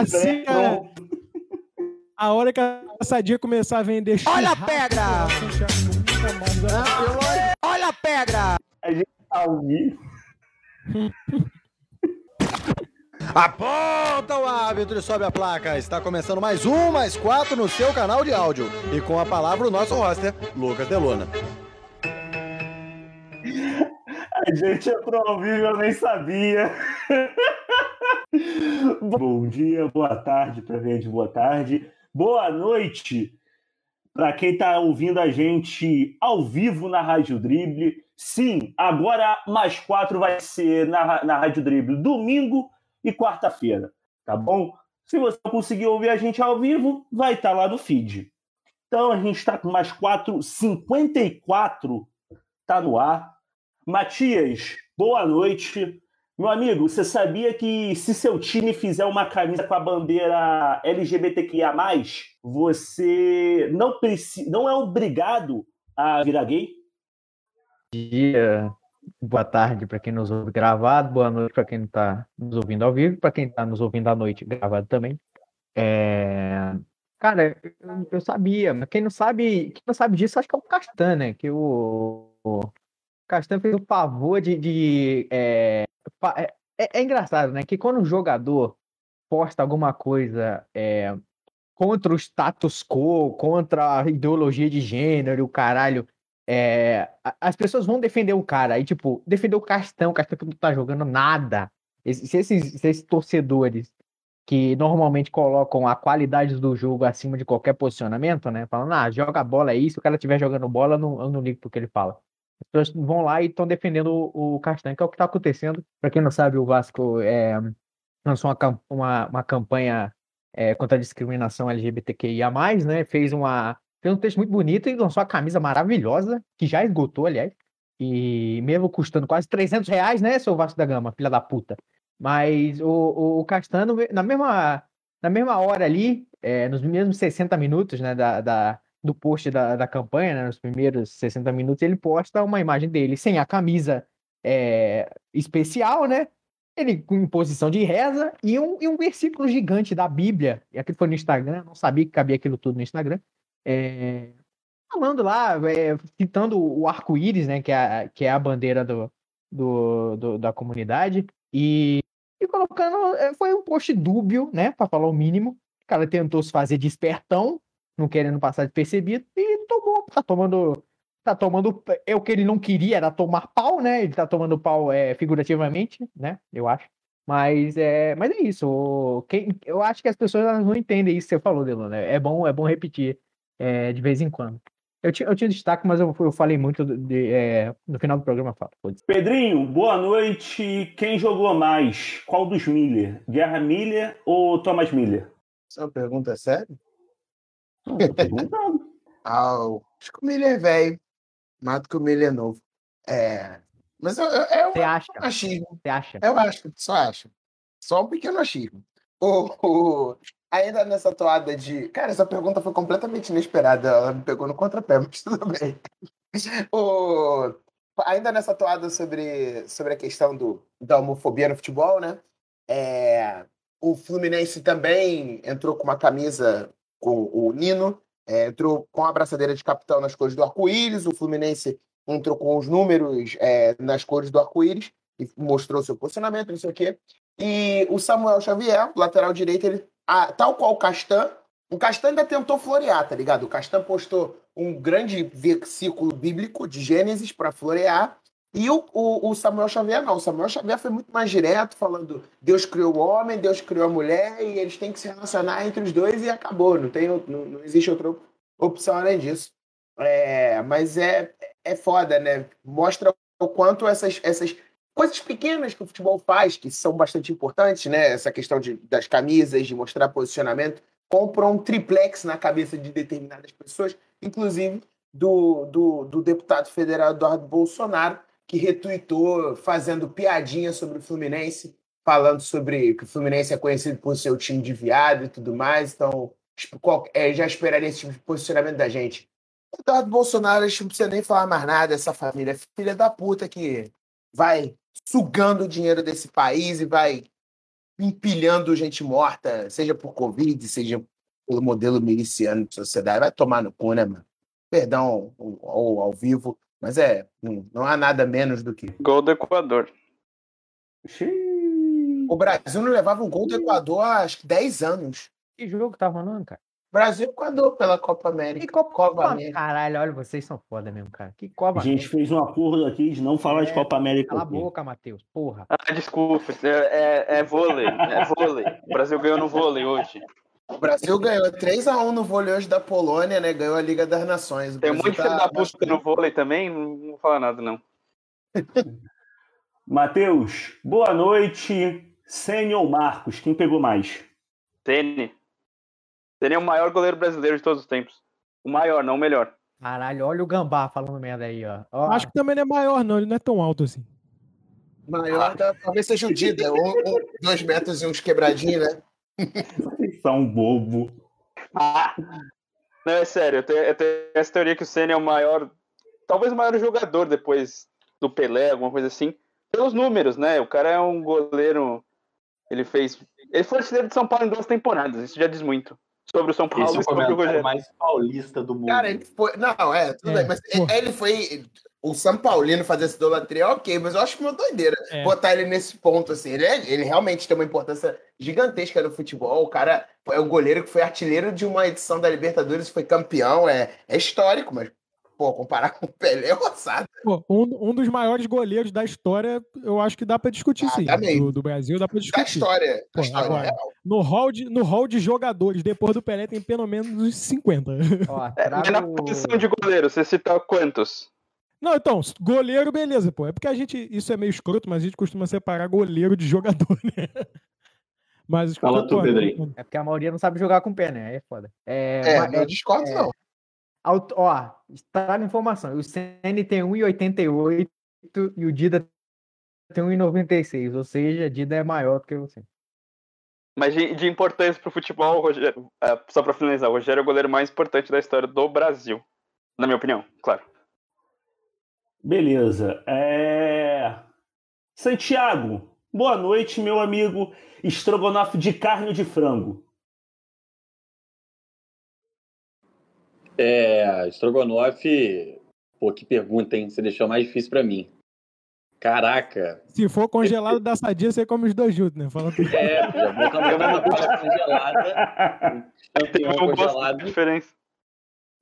assim, cara, a hora que a Sadia começar a vender Olha a pedra! Olha a pedra! A gente tá ao vivo. Aponta o árbitro e sobe a placa. Está começando mais um, mais quatro no seu canal de áudio. E com a palavra o nosso roster, Lucas Delona. A gente entrou ao vivo, eu nem sabia. Bom dia, boa tarde para gente, boa tarde. Boa noite para quem está ouvindo a gente ao vivo na Rádio Drible. Sim, agora mais quatro vai ser na, na Rádio Drible domingo e quarta-feira, tá bom? Se você conseguir ouvir a gente ao vivo, vai estar tá lá no feed. Então a gente está com mais quatro, 54 tá no ar. Matias, boa noite. Meu amigo, você sabia que se seu time fizer uma camisa com a bandeira LGBTQIA+, você não, precisa, não é obrigado a virar gay? Dia, boa tarde para quem nos ouve gravado, boa noite para quem está nos ouvindo ao vivo, para quem está nos ouvindo à noite gravado também. É... Cara, eu, eu, sabia, mas quem não sabe, quem não sabe disso, acho que é o Castan, né? Que o, o Castan fez o favor de, de é, é, é, é, engraçado, né? Que quando um jogador posta alguma coisa é, contra o status quo, contra a ideologia de gênero, o caralho, é, as pessoas vão defender o cara. Aí, tipo, defender o Castão, o Castão que não tá jogando nada. Se esses, esses torcedores que normalmente colocam a qualidade do jogo acima de qualquer posicionamento, né? Falando, ah, joga bola aí, se o cara estiver jogando bola, eu não, eu não ligo porque ele fala. As pessoas vão lá e estão defendendo o, o Castanho, que é o que está acontecendo. Para quem não sabe, o Vasco é, lançou uma, uma, uma campanha é, contra a discriminação LGBTQIA+, né? Fez, uma, fez um texto muito bonito e lançou a camisa maravilhosa, que já esgotou, aliás. E mesmo custando quase 300 reais, né, seu Vasco da Gama, filha da puta. Mas o, o, o Castano, na mesma, na mesma hora ali, é, nos mesmos 60 minutos né, da, da, do post da, da campanha, né, nos primeiros 60 minutos, ele posta uma imagem dele sem a camisa é, especial, né? Ele em posição de reza e um, e um versículo gigante da Bíblia. E aquilo foi no Instagram, não sabia que cabia aquilo tudo no Instagram. É, falando lá, é, citando o arco-íris, né? Que é, que é a bandeira do, do, do, da comunidade. E, e colocando. É, foi um post dúbio, né? Para falar o mínimo. O cara tentou se fazer de espertão, não querendo passar de percebido, e tomou, tá tomando. Tá tomando. É o que ele não queria, era tomar pau, né? Ele tá tomando pau é, figurativamente, né? Eu acho. Mas é, mas é isso. Quem, eu acho que as pessoas não entendem isso que você falou, Delano. É bom, é bom repetir é, de vez em quando. Eu tinha, eu tinha destaque, mas eu, eu falei muito de, é, no final do programa. Falo. Pedrinho, boa noite. Quem jogou mais? Qual dos Miller? Guerra Miller ou Thomas Miller? Essa pergunta é séria? Não, tô perguntando. ah, acho que o Miller é velho. Mato que o Miller é novo. É. Mas eu, eu, eu, Você acha? achismo. Você acha? Eu acho, só acho. Só um pequeno achismo. O, o, ainda nessa toada de. Cara, essa pergunta foi completamente inesperada. Ela me pegou no contrapé, mas tudo bem. o... Ainda nessa toada sobre, sobre a questão do, da homofobia no futebol, né? É... O Fluminense também entrou com uma camisa com o Nino, é, entrou com a abraçadeira de capitão nas cores do arco-íris. O Fluminense entrou com os números é, nas cores do arco-íris e mostrou seu posicionamento, não sei o quê. E o Samuel Xavier, lateral direito, ele a, tal qual o Castan, o Castan ainda tentou florear, tá ligado? O Castan postou um grande versículo bíblico de Gênesis para florear. E o, o, o, Samuel Xavier não. O Samuel Xavier foi muito mais direto, falando Deus criou o homem, Deus criou a mulher, e eles têm que se relacionar entre os dois e acabou. Não, tem, não, não existe outra opção além disso. É, mas é, é foda, né? Mostra o quanto essas, essas coisas pequenas que o futebol faz, que são bastante importantes, né? Essa questão de, das camisas, de mostrar posicionamento, compram um triplex na cabeça de determinadas pessoas, inclusive do, do, do deputado federal Eduardo Bolsonaro, que retuitou fazendo piadinha sobre o Fluminense, falando sobre que o Fluminense é conhecido por seu time de viado e tudo mais. Então, tipo, qual, é, já esperaria esse tipo de posicionamento da gente. Eduardo Bolsonaro, a gente não precisa nem falar mais nada, essa família filha da puta que vai sugando o dinheiro desse país e vai empilhando gente morta, seja por Covid, seja pelo modelo miliciano de sociedade. Vai tomar no cu, né, mano? Perdão ao, ao vivo, mas é, não, não há nada menos do que. Gol do Equador. Xiii. O Brasil não levava um gol do Equador há acho que 10 anos. Que jogo tá rolando, cara? Brasil e Equador pela Copa América. Que Copa, Copa América. Caralho, olha, vocês são foda mesmo, cara. Que Copa A gente fez um acordo aqui de não falar de É, Copa América. Cala a boca, Matheus. Porra. Ah, desculpa. É, é, é vôlei. É vôlei. O Brasil ganhou no vôlei hoje. O Brasil ganhou 3x1 no vôlei hoje da Polônia, né? Ganhou a Liga das Nações. O Tem Brasil monte de filho tá da puta no vôlei também. Não vou falar nada, não. Matheus, boa noite. Sênior ou Marcos, quem pegou mais? Tene. Tene é o maior goleiro brasileiro de todos os tempos. O maior, não o melhor. Caralho, olha o Gambá falando merda aí, ó. Ó, Acho que também não é maior, não. Ele não é tão alto assim. Maior da, talvez seja o Dida. Um, um, dois metros e uns quebradinhos, né? Vocês são bobo. Não, é sério. Eu tenho, eu tenho essa teoria que o Senna é o maior. Talvez o maior jogador depois do Pelé, alguma coisa assim. Pelos números, né? O cara é um goleiro. Ele fez. Ele foi artilheiro de São Paulo em duas temporadas. Isso já diz muito. Sobre o São Paulo Esse é o sobre o comentário Rogério. mais paulista do mundo. Cara, ele foi. Não, é, tudo É, bem, mas pô. ele foi. O São Paulino fazer essa idolatria, ok, mas eu acho uma doideira É. botar ele nesse ponto, assim. Ele, é- ele realmente tem uma importância gigantesca no futebol. O cara é o goleiro que foi artilheiro de uma edição da Libertadores, foi campeão, é, é histórico, mas, pô, comparar com o Pelé é roçado. Pô, um, um dos maiores goleiros da história, eu acho que dá pra discutir, Ah, sim. dá mesmo. Do, do Brasil dá pra Da discutir. história. Da Pô, história agora. real. No hall, de, no hall de jogadores, depois do Pelé, tem pelo menos uns 50. ó, É, na posição de goleiro, você cita quantos? Não, então, goleiro, beleza, pô. É porque a gente. Isso é meio escroto, mas a gente costuma separar goleiro de jogador, né? Mas Fala tu, Pedrinho. É porque a maioria não sabe jogar com o pé, né? Aí é foda. É, É, mas- não discordo, é, não. Aut- Ó, trago informação. O Senna tem 1,88 e o Dida tem 1,96. Ou seja, Dida é maior do que você. Mas de, de importância pro futebol, o Rogério, é, só pra finalizar, o Rogério é o goleiro mais importante da história do Brasil. Na minha opinião, claro. Beleza. É... Santiago, boa noite, meu amigo. Estrogonofe de carne ou de frango? É, Strogonoff, pô, que pergunta, hein? Você deixou mais difícil pra mim. Caraca. Se for congelado da sadia, você come os dois juntos, né? Fala tudo. É, vou tomar uma coisa congelada. Tem uma um gosto congelada. de diferença.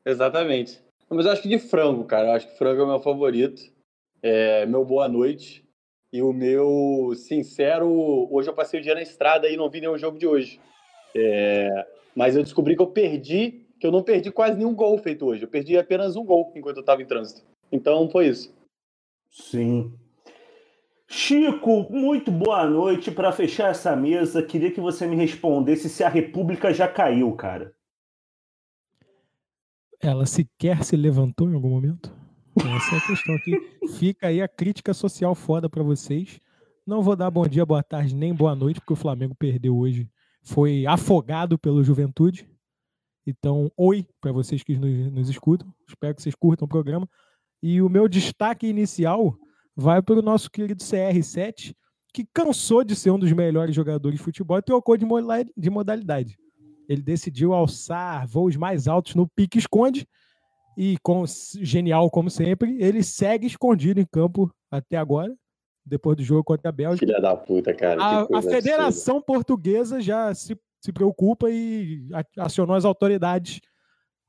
Exatamente. Mas eu acho que de frango, cara. Eu acho que frango é o meu favorito. É meu boa noite. E o meu sincero, hoje eu passei o dia na estrada e não vi nenhum jogo de hoje. É, mas eu descobri que eu perdi, que eu não perdi quase nenhum gol feito hoje. Eu perdi apenas um gol enquanto eu estava em trânsito. Então foi isso. Sim. Chico, muito boa noite. Para fechar essa mesa, queria que você me respondesse se a República já caiu, cara. Ela sequer se levantou em algum momento? Essa é a questão aqui. Fica aí a crítica social foda pra vocês. Não vou dar bom dia, boa tarde, nem boa noite, porque o Flamengo perdeu hoje. Foi afogado pelo Juventude. Então, oi pra vocês que nos, nos escutam. Espero que vocês curtam o programa. E o meu destaque inicial vai para o nosso querido CR7, que cansou de ser um dos melhores jogadores de futebol e trocou de modalidade. Ele decidiu alçar voos mais altos no pique esconde e com genial como sempre, ele segue escondido em campo até agora, depois do jogo contra a Bélgica. Filha da puta, cara. A, a Federação Portuguesa já se, se preocupa e acionou as autoridades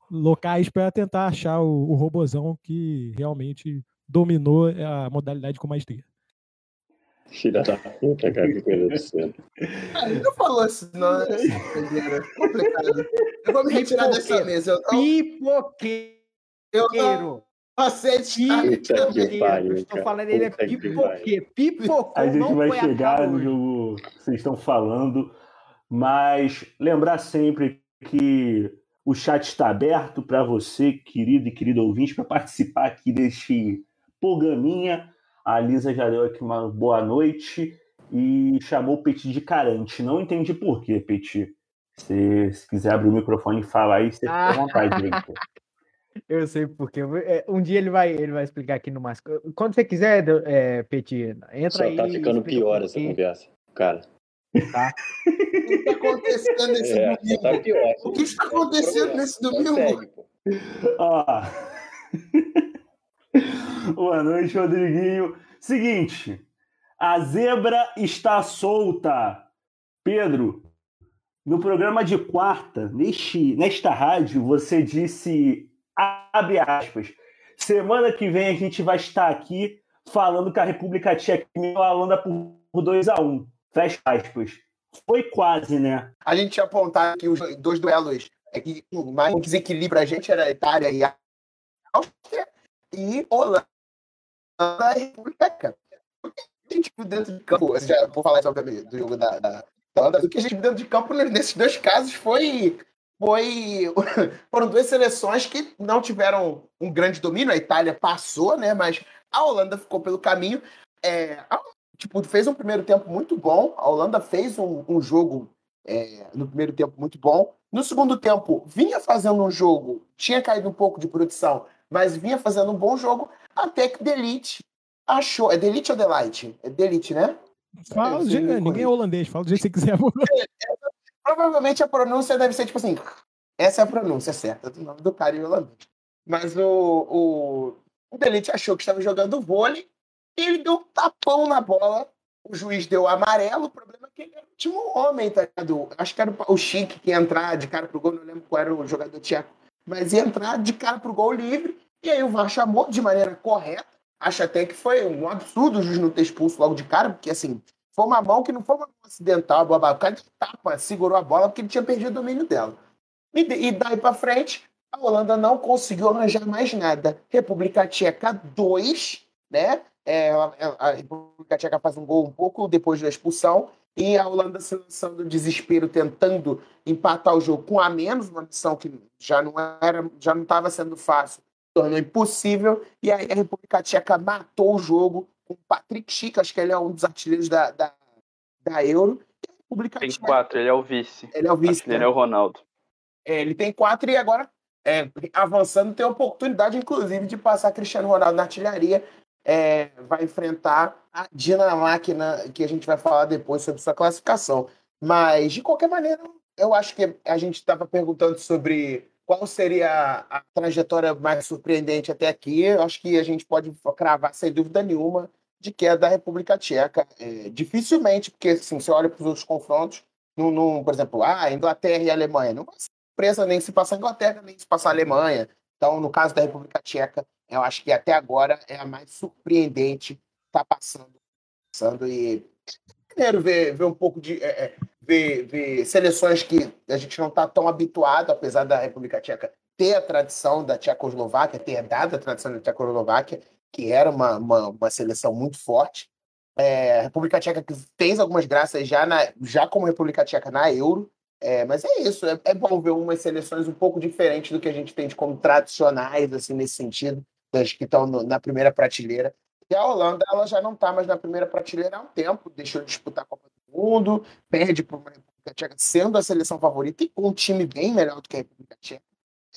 locais para tentar achar o, o robozão que realmente dominou a modalidade com maestria. Filha da puta, cara. Que coisa do céu. Ah, ele não falou isso, não. Doideira. Complicado. Eu vou me retirar dessa mesa. Eu não, Pipoqueiro! eu não Puta que pariu, estou falando, ele é pipoqueiro. Pipocou, A gente não vai chegar no jogo que vocês estão falando, mas lembrar sempre que o chat está aberto para você, querido e querido ouvinte, para participar aqui deste programinha. A Lisa já deu aqui uma boa noite e chamou o Petit de carante. Não entendi por quê, Petit. Se, se quiser abrir o microfone e falar aí, você fica à vontade. Victor. Eu sei porque. é, Um dia ele vai, ele vai explicar aqui no mais. Quando você quiser, é, Petit, entra Só aí. tá e ficando pior essa conversa, cara. tá? O que está acontecendo nesse É, domingo? tá pior. O que está acontecendo nesse domingo? Consegue, pô. Ó. Boa noite, Rodriguinho. Seguinte, a zebra está solta. Pedro, no programa de quarta, neste, nesta rádio, você disse, abre aspas, semana que vem a gente vai estar aqui falando que a República Tcheca ganhou a Holanda por 2 a 1 Fecha aspas. Foi quase, né? A gente tinha apontado que os dois duelos é que mais desequilíbrio a gente era a Itália e a Áustria e Holanda e República Tcheca. O que a gente viu dentro de campo, já vou falar obviamente do jogo da, da, da Holanda, o que a gente viu dentro de campo nesses dois casos foi foi foram duas seleções que não tiveram um grande domínio. A Itália passou, né? Mas a Holanda ficou pelo caminho. É, a- tipo, fez um primeiro tempo muito bom. A Holanda fez um, um jogo é, no primeiro tempo muito bom. No segundo tempo, vinha fazendo um jogo, tinha caído um pouco de produção, mas vinha fazendo um bom jogo, até que Delite achou. É Delite ou Delight? É Delite, né? Fala, jeito- ninguém é holandês, fala do jeito que você quiser. Provavelmente a pronúncia deve ser tipo assim. Essa é a pronúncia certa do nome do cara em holandês. Mas o, o, o Delite achou que estava jogando vôlei e ele deu um tapão na bola. O juiz deu amarelo. O problema é que ele era o último homem, tá ligado? Acho que era o Chique que ia entrar de cara pro gol, não lembro qual era o jogador tcheco. Mas ia entrar de cara pro gol livre. E aí o VAR chamou de maneira correta. Acho até que foi um absurdo o juiz não ter expulso logo de cara, porque assim, foi uma mão que não foi uma mão acidental, blá, blá, o cara de tapa segurou a bola porque ele tinha perdido o domínio dela. E, e daí pra frente, a Holanda não conseguiu arranjar mais nada. República Tcheca 2, né? É, ela- a República Tcheca faz um gol um pouco depois da expulsão. E a Holanda se lançando no desespero, tentando empatar o jogo com a menos, uma missão que já não era, já não estava sendo fácil, tornou impossível. E aí a República Tcheca matou o jogo com o Patrick Schick, acho que ele é um dos artilheiros da, da, da Euro. E a República Tem Tcheca, quatro, ele é o vice. ele é o vice. Ele né? é o Ronaldo. É, ele tem quatro e agora, é, avançando, tem a oportunidade, inclusive, de passar Cristiano Ronaldo na artilharia. É, vai enfrentar a Dinamarca, na- que a gente vai falar depois sobre sua classificação. Mas, de qualquer maneira, eu acho que a gente estava perguntando sobre qual seria a trajetória mais surpreendente até aqui. Eu acho que a gente pode cravar, sem dúvida nenhuma, de que é da República Tcheca. É, dificilmente, porque assim, você olha para os outros confrontos, num, num, por exemplo, ah, Inglaterra e Alemanha. Não vai ser surpresa nem se passar a Inglaterra, nem se passar a Alemanha. Então, no caso da República Tcheca, eu acho que até agora é a mais surpreendente está passando. passando e primeiro ver, ver um pouco de. é, é, ver, ver seleções que a gente não está tão habituado, apesar da República Tcheca ter a tradição da Tchecoslováquia, ter dado a tradição da Tchecoslováquia, que era uma, uma, uma seleção muito forte. É, a República Tcheca que fez algumas graças já, na, já como República Tcheca na Euro. É, mas é isso, é, é bom ver umas seleções um pouco diferentes do que a gente tem de como tradicionais, assim, nesse sentido, que estão na primeira prateleira. E a Holanda, ela já não está mais na primeira prateleira há um tempo, deixou de disputar a Copa do Mundo, perde para uma República Tcheca sendo a seleção favorita e com um time bem melhor do que a República Tcheca.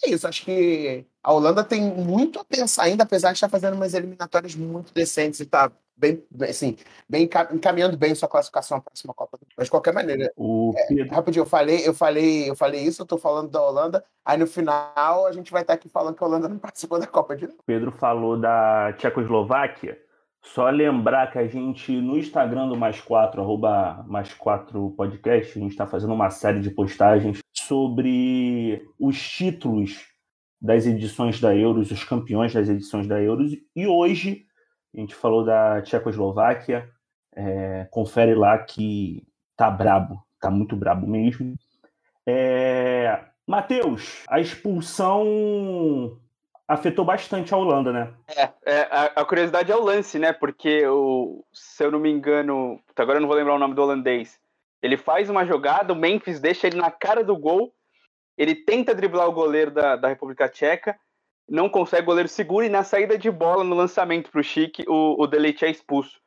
É isso, acho que a Holanda tem muito a pensar ainda, apesar de estar fazendo umas eliminatórias muito decentes e estar bem, bem, assim, bem enca- encaminhando bem sua classificação à próxima Copa. Mas de qualquer maneira, O Pedro, rapidinho, eu falei, eu falei, eu falei isso, eu tô falando da Holanda, aí no final a gente vai estar aqui falando que a Holanda não participou da Copa de novo. Pedro falou da Tchecoslováquia. Só lembrar que a gente, no Instagram do Mais Quatro, arroba Mais Quatro Podcast, a gente está fazendo uma série de postagens sobre os títulos das edições da Euros, os campeões das edições da Euros. E hoje a gente falou da Tchecoslováquia. É, confere lá que tá brabo, tá muito brabo mesmo. É, Matheus, a expulsão afetou bastante a Holanda, né? É, é, a, a curiosidade é o lance, né? Porque, o, se eu não me engano, agora eu não vou lembrar o nome do holandês. Ele faz uma jogada, o Memphis deixa ele na cara do gol, ele tenta driblar o goleiro da, da República Tcheca, não consegue, goleiro segura e na saída de bola, no lançamento para o Chique, o, Delete é expulso.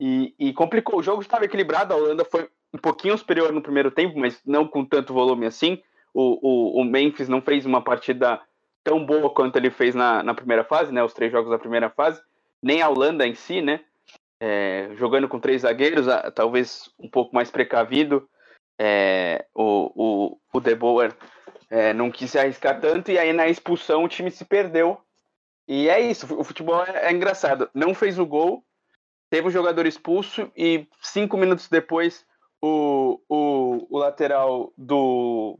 E, e complicou, o jogo estava equilibrado, a Holanda foi um pouquinho superior no primeiro tempo, mas não com tanto volume assim. O, o, o Memphis não fez uma partida tão boa quanto ele fez na, na primeira fase, né? Os três jogos da primeira fase, nem a Holanda em si, né? é, jogando com três zagueiros, talvez um pouco mais precavido. É, o, o, o De Boer é, não quis se arriscar tanto, e aí na expulsão o time se perdeu. E é isso, o futebol é, é engraçado. Não fez o gol, teve o jogador expulso, e cinco minutos depois o, o, o lateral do,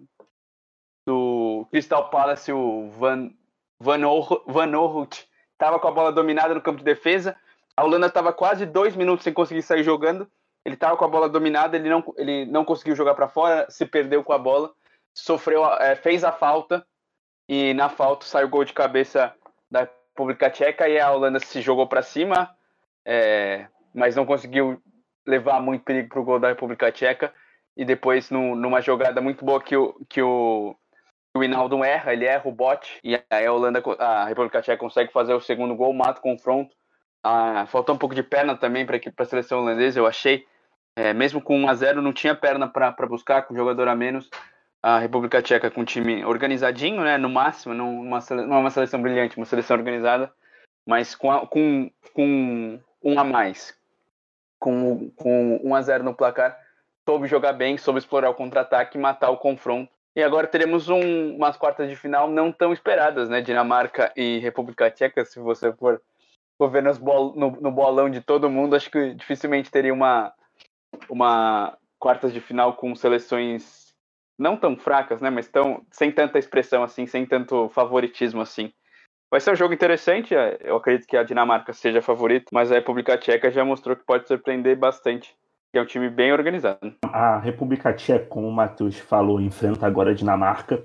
do Crystal Palace, o Van, Van, Or, estava com a bola dominada no campo de defesa. A Holanda estava quase dois minutos sem conseguir sair jogando. Ele estava com a bola dominada, ele não, ele não conseguiu jogar para fora, se perdeu com a bola, sofreu, é, fez a falta e na falta saiu gol de cabeça da República Tcheca e a Holanda se jogou para cima, é, mas não conseguiu levar muito perigo para o gol da República Tcheca. E depois, no, numa jogada muito boa que o, que o, o erra, ele erra o bote, e aí a Holanda, a República Tcheca consegue fazer o segundo gol, mata o confronto. Ah, faltou um pouco de perna também para a seleção holandesa, eu achei. É, mesmo com 1 a 0 não tinha perna para buscar, com jogador a menos. A República Tcheca com um time organizadinho, né, no máximo, não uma, não é uma seleção brilhante, uma seleção organizada, mas com, a, com, com um a mais, com, com 1 a 0 no placar, soube jogar bem, soube explorar o contra-ataque matar o confronto. E agora teremos um, umas quartas de final não tão esperadas, né? Dinamarca e República Tcheca, se você for, for ver bol, no, no bolão de todo mundo, acho que dificilmente teria uma, uma quartas de final com seleções não tão fracas, né? Mas tão, sem tanta expressão assim, sem tanto favoritismo assim. Vai ser um jogo interessante. É, eu acredito que a Dinamarca seja a favorita, mas a República Tcheca já mostrou que pode surpreender bastante. É um time bem organizado. A República Tcheca, como o Matheus falou, enfrenta agora a Dinamarca.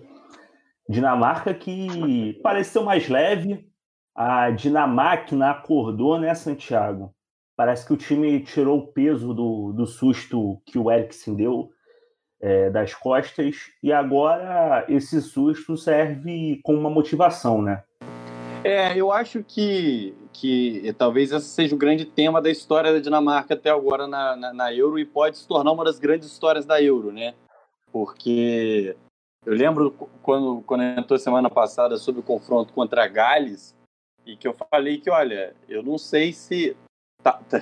Dinamarca que pareceu mais leve. A Dinamáquina acordou, né, Santiago? Parece que o time tirou o peso do, do susto que o Eriksen deu é, das costas. E agora esse susto serve como uma motivação, né? É, eu acho que, que talvez esse seja o grande tema da história da Dinamarca até agora na, na, na, Euro e pode se tornar uma das grandes histórias da Euro, né? Porque eu lembro quando, quando entrou semana passada sobre o confronto contra a Gales e que eu falei que, olha, eu não sei se. Tá, tá.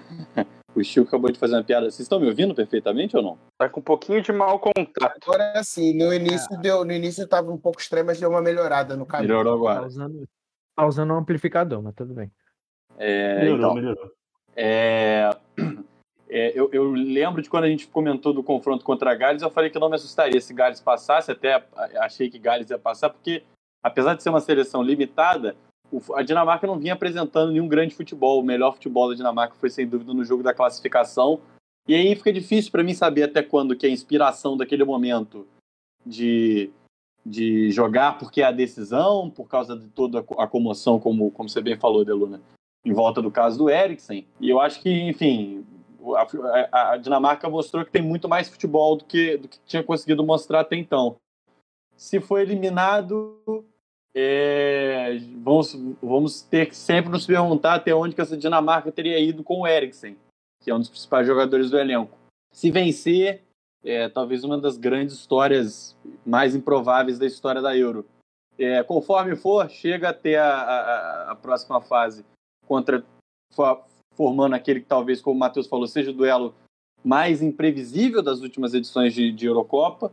O Chico acabou de fazer uma piada. Vocês estão me ouvindo perfeitamente ou não? Tá com um pouquinho de mau contato. Agora sim, no início é. deu, no início estava um pouco estranho, mas deu uma melhorada no caminho. Melhorou agora. Tá usando, Tá usando um amplificador, mas tudo bem. É, melhorou, então, melhorou. É, é, eu, eu, lembro de quando a gente comentou do confronto contra a Gales, eu falei que não me assustaria se Gales passasse, até achei que Gales ia passar, porque apesar de ser uma seleção limitada, a Dinamarca não vinha apresentando nenhum grande futebol. O melhor futebol da Dinamarca foi sem dúvida no jogo da classificação. E aí fica difícil para mim saber até quando que a inspiração daquele momento de de jogar porque é a decisão, por causa de toda a comoção, como, como você bem falou, Deluna, em volta do caso do Eriksen. E eu acho que, enfim, a, a, Dinamarca mostrou que tem muito mais futebol do que, do que tinha conseguido mostrar até então. Se for eliminado, é, vamos, vamos ter que sempre nos perguntar até onde que essa Dinamarca teria ido com o Eriksen, que é um dos principais jogadores do elenco. Se vencer, é, talvez uma das grandes histórias mais improváveis da história da Euro. É, conforme for, chega até a, a, a, próxima fase contra formando aquele que talvez, como o Matheus falou, seja o duelo mais imprevisível das últimas edições de, de Eurocopa.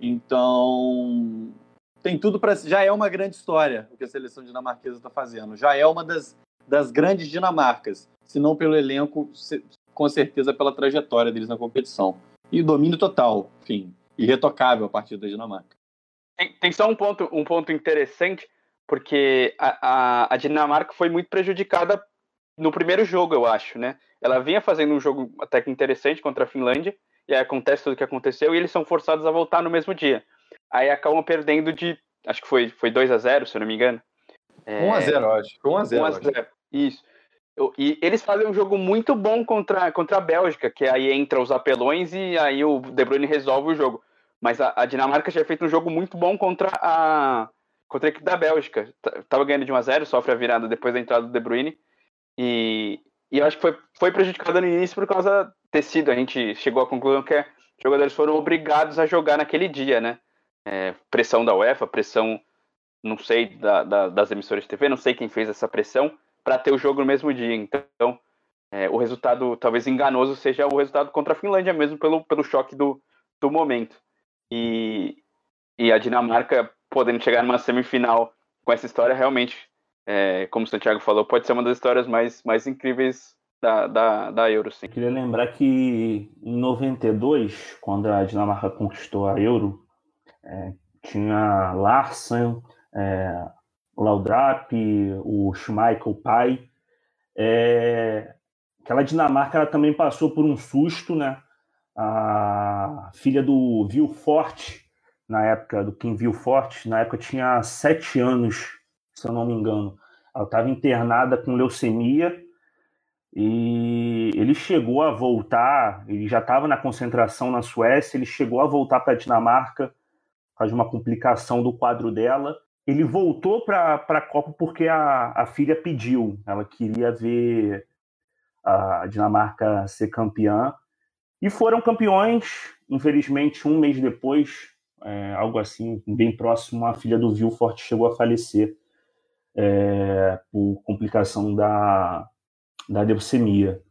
Então, tem tudo para. Já é uma grande história o que a seleção dinamarquesa está fazendo. Já é uma das, das grandes Dinamarcas, se não pelo elenco, com certeza pela trajetória deles na competição e domínio total, enfim, irretocável a partir da Dinamarca. Tem, tem só um ponto, um ponto interessante, porque a, a, a, Dinamarca foi muito prejudicada no primeiro jogo, eu acho, né? Ela vinha fazendo um jogo até que interessante contra a Finlândia, e aí acontece tudo o que aconteceu, e eles são forçados a voltar no mesmo dia. Aí acabam perdendo de, acho que foi, foi 2 a 0 se eu não me engano. É... 1 a 0 acho. 1 a 0 1 a 0 Isso. E eles fazem um jogo muito bom contra, contra a Bélgica, que aí entra os apelões e aí o De Bruyne resolve o jogo. Mas a, a Dinamarca já feito um jogo muito bom contra a, contra a equipe da Bélgica. Tava ganhando de 1 a 0 sofre a virada depois da entrada do De Bruyne. E, e eu acho que foi, foi prejudicada no início por causa ter sido. A gente chegou à conclusão que os jogadores foram obrigados a jogar naquele dia, né? É, pressão da UEFA, pressão, não sei, da, da, das emissoras de TV, não sei quem fez essa pressão para ter o jogo no mesmo dia. Então, é, o resultado talvez enganoso seja o resultado contra a Finlândia mesmo, pelo, pelo choque do, do momento. E, e a Dinamarca podendo chegar numa semifinal com essa história, realmente, é, como o Santiago falou, pode ser uma das histórias mais, mais incríveis da, da, da Euro, sim. Eu queria lembrar que em 92, quando a Dinamarca conquistou a Euro, é, tinha Larsen, é, Laudrap, o Schmeichel pai. É, aquela Dinamarca ela também passou por um susto, né? A filha do Vilfort, na época, do Kim Vilfort, na época tinha sete anos, se eu não me engano. Ela estava internada com leucemia e ele chegou a voltar, ele já estava na concentração na Suécia, ele chegou a voltar para a Dinamarca causa de uma complicação do quadro dela. Ele voltou para a Copa porque a, a filha pediu, ela queria ver a Dinamarca ser campeã. E foram campeões, infelizmente, um mês depois, é, algo assim, bem próximo, a filha do Vilfort chegou a falecer é, por complicação da, da leucemia.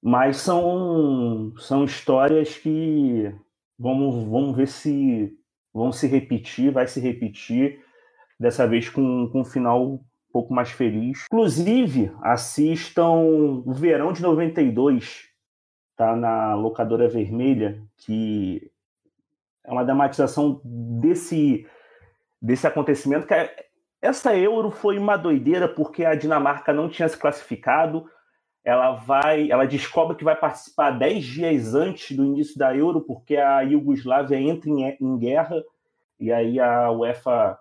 Mas são, são histórias que vamos, vamos ver se vão se repetir, vai se repetir, dessa vez com, com um final um pouco mais feliz. Inclusive, assistam o Verão de 92, tá na Locadora Vermelha, que é uma dramatização desse, desse acontecimento, que é, essa Euro foi uma doideira porque a Dinamarca não tinha se classificado, ela vai, ela descobre que vai participar dez dias antes do início da Euro, porque a Iugoslávia entra em, em guerra e aí a UEFA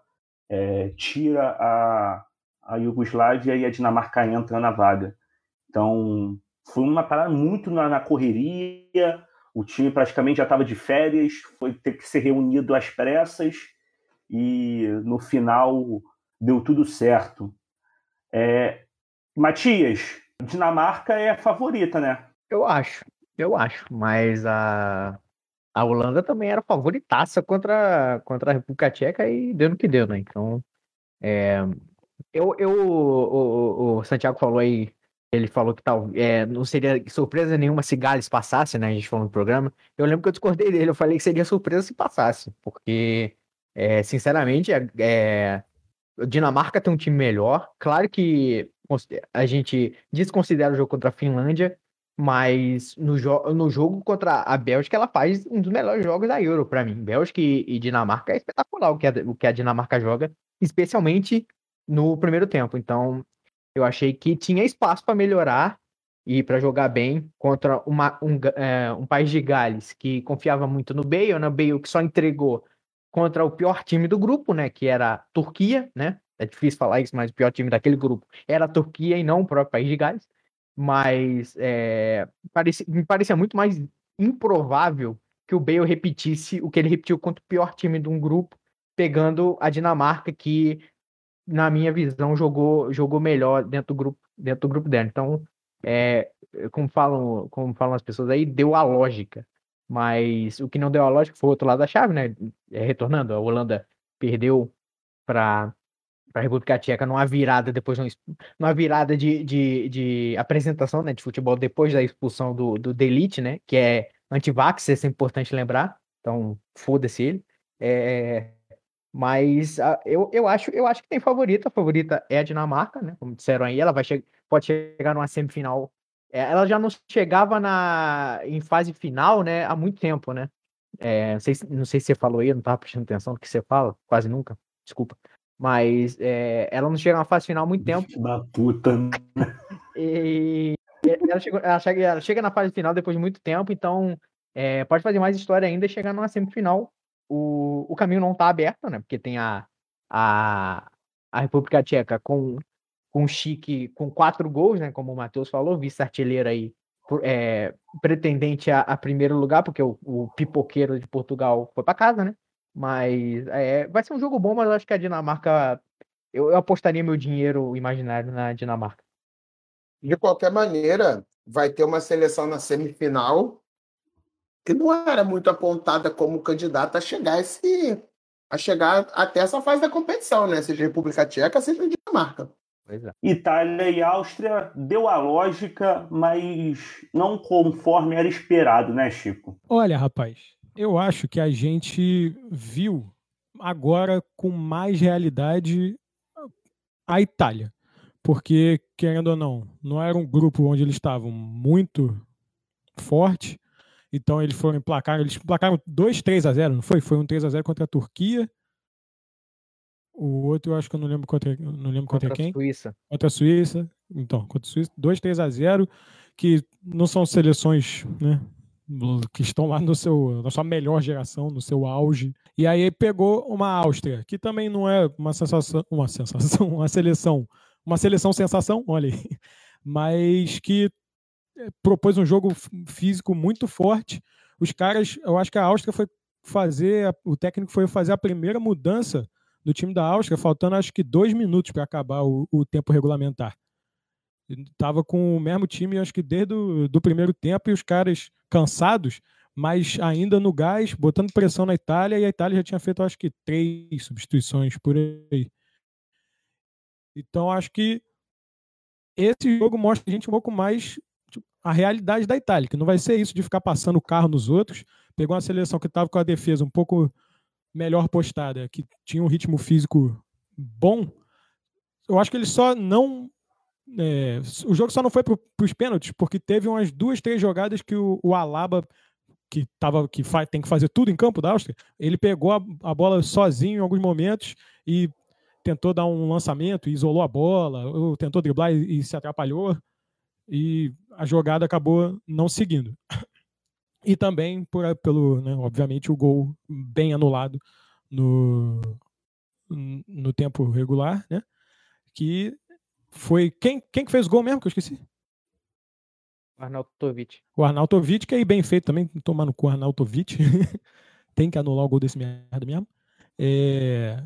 é, tira a, a Iugoslávia e a Dinamarca entra na vaga. Então foi uma parada muito na, na correria. O time praticamente já estava de férias, foi ter que ser reunido às pressas e no final deu tudo certo. É, Matias, Dinamarca é a favorita, né? Eu acho, eu acho, mas a, a Holanda também era favoritaça contra, contra a República Tcheca e deu no que deu, né? Então, é, eu, eu o, o, o, Santiago falou aí, ele falou que tal, é, não seria surpresa nenhuma se Gales passasse, né? A gente falou no programa. Eu lembro que eu discordei dele, eu falei que seria surpresa se passasse, porque, é, sinceramente, é, é Dinamarca tem um time melhor. Claro que a gente desconsidera o jogo contra a Finlândia, mas no, jo no jogo contra a Bélgica, ela faz um dos melhores jogos da Euro para mim. Bélgica e, e, Dinamarca é espetacular o que a, o que a Dinamarca joga, especialmente no primeiro tempo. Então, eu achei que tinha espaço para melhorar e para jogar bem contra uma, um, é, um país de Gales que confiava muito no Bale, né? Bale que só entregou contra o pior time do grupo, né? Que era a Turquia, né? É difícil falar isso, mas o pior time daquele grupo era a Turquia e não o próprio país de Gales. Mas é, parecia, me parecia muito mais improvável que o Bale repetisse o que ele repetiu contra o pior time de um grupo, pegando a Dinamarca, que, na minha visão, jogou, jogou melhor dentro do grupo, dentro do grupo dela. Então, é, como, falam, como falam as pessoas aí, deu a lógica. Mas o que não deu a lógica foi o outro lado da chave, né? É, retornando, a Holanda perdeu para a República Tcheca numa virada depois numa virada de, de, de, apresentação né, de futebol depois da expulsão do, do Delite, né? Que é anti-vax, isso é importante lembrar. Então, foda-se ele. É, mas a, eu, eu, acho, eu acho que tem favorita. A favorita é a Dinamarca, né? Como disseram aí, ela vai che pode chegar numa semifinal é, ela já não chegava na, em fase final, né, há muito tempo, né? É, não, sei, não sei se você falou aí, eu não estava prestando atenção no que você fala, quase nunca, desculpa. Mas é, ela não chega na fase final há muito tempo. Da puta. E ela, chegou, ela, chega, ela chega na fase final depois de muito tempo, então é, pode fazer mais história ainda e chegar numa semifinal. O, o caminho não está aberto, né? Porque tem a, a, a República Tcheca com com Chique com quatro gols, né? Como o Matheus falou, vice-artilheiro aí, é, pretendente a, a, primeiro lugar, porque o, o pipoqueiro de Portugal foi para casa, né? Mas é, vai ser um jogo bom, mas eu acho que a Dinamarca. Eu, eu apostaria meu dinheiro imaginário na Dinamarca. De qualquer maneira, vai ter uma seleção na semifinal que não era muito apontada como candidata a chegar esse, a chegar até essa fase da competição, né? Seja República Tcheca, seja Dinamarca. Pois é. Itália e Áustria deu a lógica, mas não conforme era esperado, né, Chico? Olha, rapaz, eu acho que a gente viu agora com mais realidade a Itália. Porque, querendo ou não, não era um grupo onde eles estavam muito forte. Então eles foram emplacar, eles emplacaram 2 3 a 0, não foi? Foi um 3 a 0 contra a Turquia. O outro eu acho que eu não lembro contra, não lembro contra, Contra a quem. Suíça. Contra a Suíça. Então, contra a Suíça, 2 3 a 0, que não são seleções, né, que estão lá no seu, na sua melhor geração, no seu auge. E aí pegou uma Áustria, que também não é uma sensação, uma sensação, uma seleção, uma seleção sensação, olha aí, mas que eh, propôs um jogo físico muito forte. Os caras, eu acho que a Áustria foi fazer, o técnico foi fazer a primeira mudança do time da Áustria, faltando acho que dois minutos para acabar o, o tempo regulamentar. Tava com o mesmo time, acho que desde o do primeiro tempo, e os caras cansados, mas ainda no gás, botando pressão na Itália, e a Itália já tinha feito, acho que, três substituições por aí. Então, acho que esse jogo mostra a gente um pouco mais tipo, a realidade da Itália, que não vai ser isso de ficar passando o carro nos outros. Pegou uma seleção que estava com a defesa um pouco melhor postada, que tinha um ritmo físico bom. Eu acho que eles só não é, o jogo só não foi para os pênaltis, porque teve umas duas, três jogadas que o, o Alaba, que, tava, que tem que fazer tudo em campo da Áustria, ele pegou a, a bola sozinho em alguns momentos e tentou dar um lançamento, isolou a bola, ou tentou driblar e, e se atrapalhou, e a jogada acabou não seguindo. E também, por, pelo, né, obviamente, o gol bem anulado no, no tempo regular, né? Que foi. Quem, quem que fez o gol mesmo? Que eu esqueci. Arnautovic. O Arnautovic, que aí bem feito também, tomar no cu Arnautovic. Tem que anular o gol desse merda mesmo. É...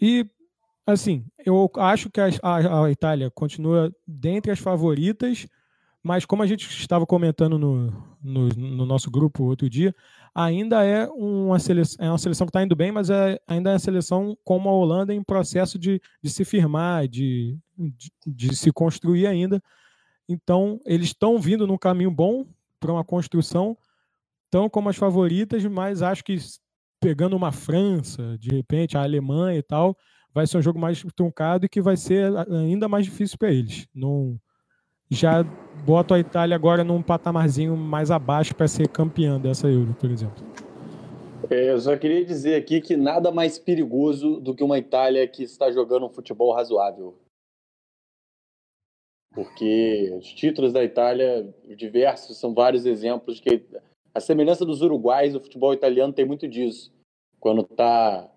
E, assim, eu acho que a, a- a Itália continua dentre as favoritas, mas como a gente estava comentando no, no, no nosso grupo outro dia, ainda é uma seleção, é uma seleção que está indo bem, mas é, ainda é uma seleção como a Holanda em processo de, de se firmar, de, de, se construir ainda. Então, eles estão vindo num caminho bom para uma construção, tão como as favoritas, mas acho que pegando uma França, de repente, a Alemanha e tal, vai ser um jogo mais truncado e que vai ser ainda mais difícil para eles. Não, já boto a Itália agora num patamarzinho mais abaixo para ser campeã dessa Euro, por exemplo. É, eu só queria dizer aqui que nada mais perigoso do que uma Itália que está jogando um futebol razoável. Porque os títulos da Itália, diversos, são vários exemplos que a semelhança dos uruguais, o futebol italiano tem muito disso. Quando tá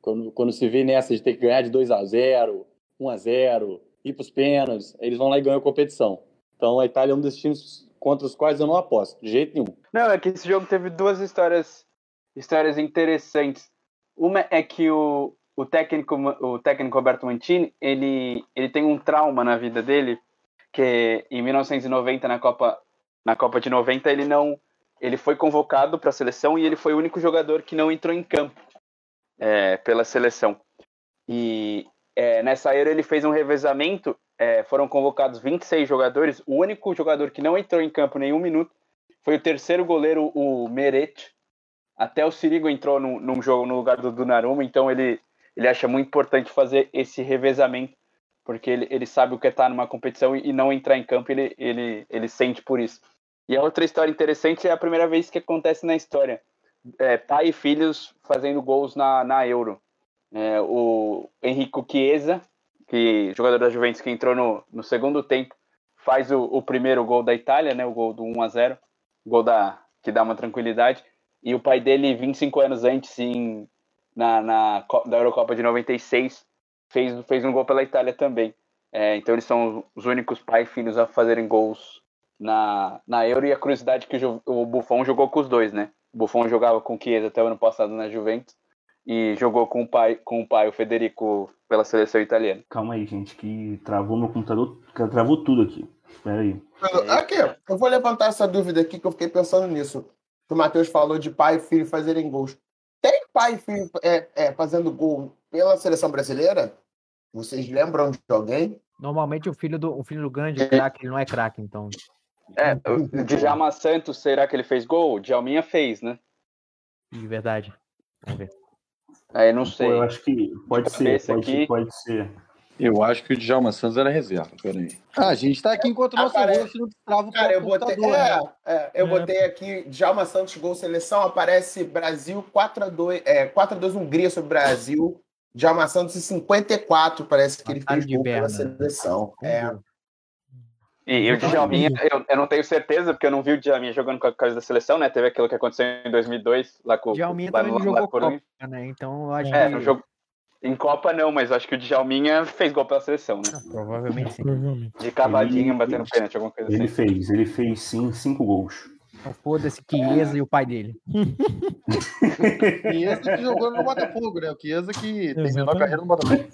quando, quando se vê nessa de ter que ganhar de 2 a 0, 1 a 0, ir para os pênaltis, eles vão lá e ganham a competição. Então a Itália é um desses times contra os quais eu não aposto, de jeito nenhum. Não, é que esse jogo teve duas histórias, histórias interessantes. Uma é que o, o técnico, o técnico Roberto Mantini, ele, ele tem um trauma na vida dele, que em 1990 na Copa na Copa de 90 ele não ele foi convocado para a seleção e ele foi o único jogador que não entrou em campo é, pela seleção. E é, nessa era ele fez um revezamento, é, foram convocados 26 jogadores, o único jogador que não entrou em campo nenhum minuto foi o terceiro goleiro, o Meret. Até o Sirigo entrou num, jogo no lugar do Donnarumma, então ele, ele acha muito importante fazer esse revezamento, porque ele, ele sabe o que é estar numa competição e, e não entrar em campo, ele, ele, ele sente por isso. E a outra história interessante é a primeira vez que acontece na história. É, pai e filhos fazendo gols na, na Euro. É, o Henrico Chiesa, que jogador da Juventus que entrou no, no segundo tempo, faz o, o primeiro gol da Itália, né, o gol do 1 a 0 gol da, que dá uma tranquilidade. E o pai dele, 25 anos antes, em, na, na, da Eurocopa de 96, fez, fez um gol pela Itália também. É, então eles são os únicos pai e filhos a fazerem gols na, na Euro. E a curiosidade é que o, o Buffon jogou com os dois, né? O Buffon jogava com o Chiesa até o ano passado na Juventus e jogou com o pai, com o pai, o Federico, pela seleção italiana. Calma aí, gente, que travou meu computador, travou tudo aqui. Espera aí. Aqui, eu vou levantar essa dúvida aqui que eu fiquei pensando nisso. Que o Matheus falou de pai e filho fazerem gols. Pai e filho é, é, fazendo gol pela seleção brasileira? Vocês lembram de alguém? Normalmente o filho do, o filho do grande é craque, ele não é craque, então. É, o Djalma Santos, será que ele fez gol? O Djalminha fez, né? De verdade. Vamos ver. Aí não sei. Pô, eu acho que pode De ser, pode, aqui. pode ser. Eu acho que o Djalma Santos era reserva, peraí. Ah, a gente tá aqui enquanto o nosso Aparece- não trava o Cara, eu botei, computador, né? é, é, eu É. botei aqui Djalma Santos gol seleção, aparece Brasil 4x2, é, 4x2 Hungria sobre Brasil. Djalma Santos em 54, parece que ele Batalha fez gol pela seleção. É. E, e o Djalminha, eu, eu não tenho certeza, porque eu não vi o Djalminha jogando com a camisa da seleção, né? Teve aquilo que aconteceu em 2002, lá com Djalminha lá também lá jogou por Copa, né? Então eu acho É, que no jogo. Em Copa não, mas eu acho que o Djalminha fez gol pela seleção, né? provavelmente sim. Provavelmente. De cavadinha, Ele- batendo pênalti, alguma coisa Ele assim. fez, ele fez sim cinco gols. Então foda-se Chiesa e o pai dele. Chiesa que jogou no Botafogo, né? O Chiesa que terminou a carreira no Botafogo.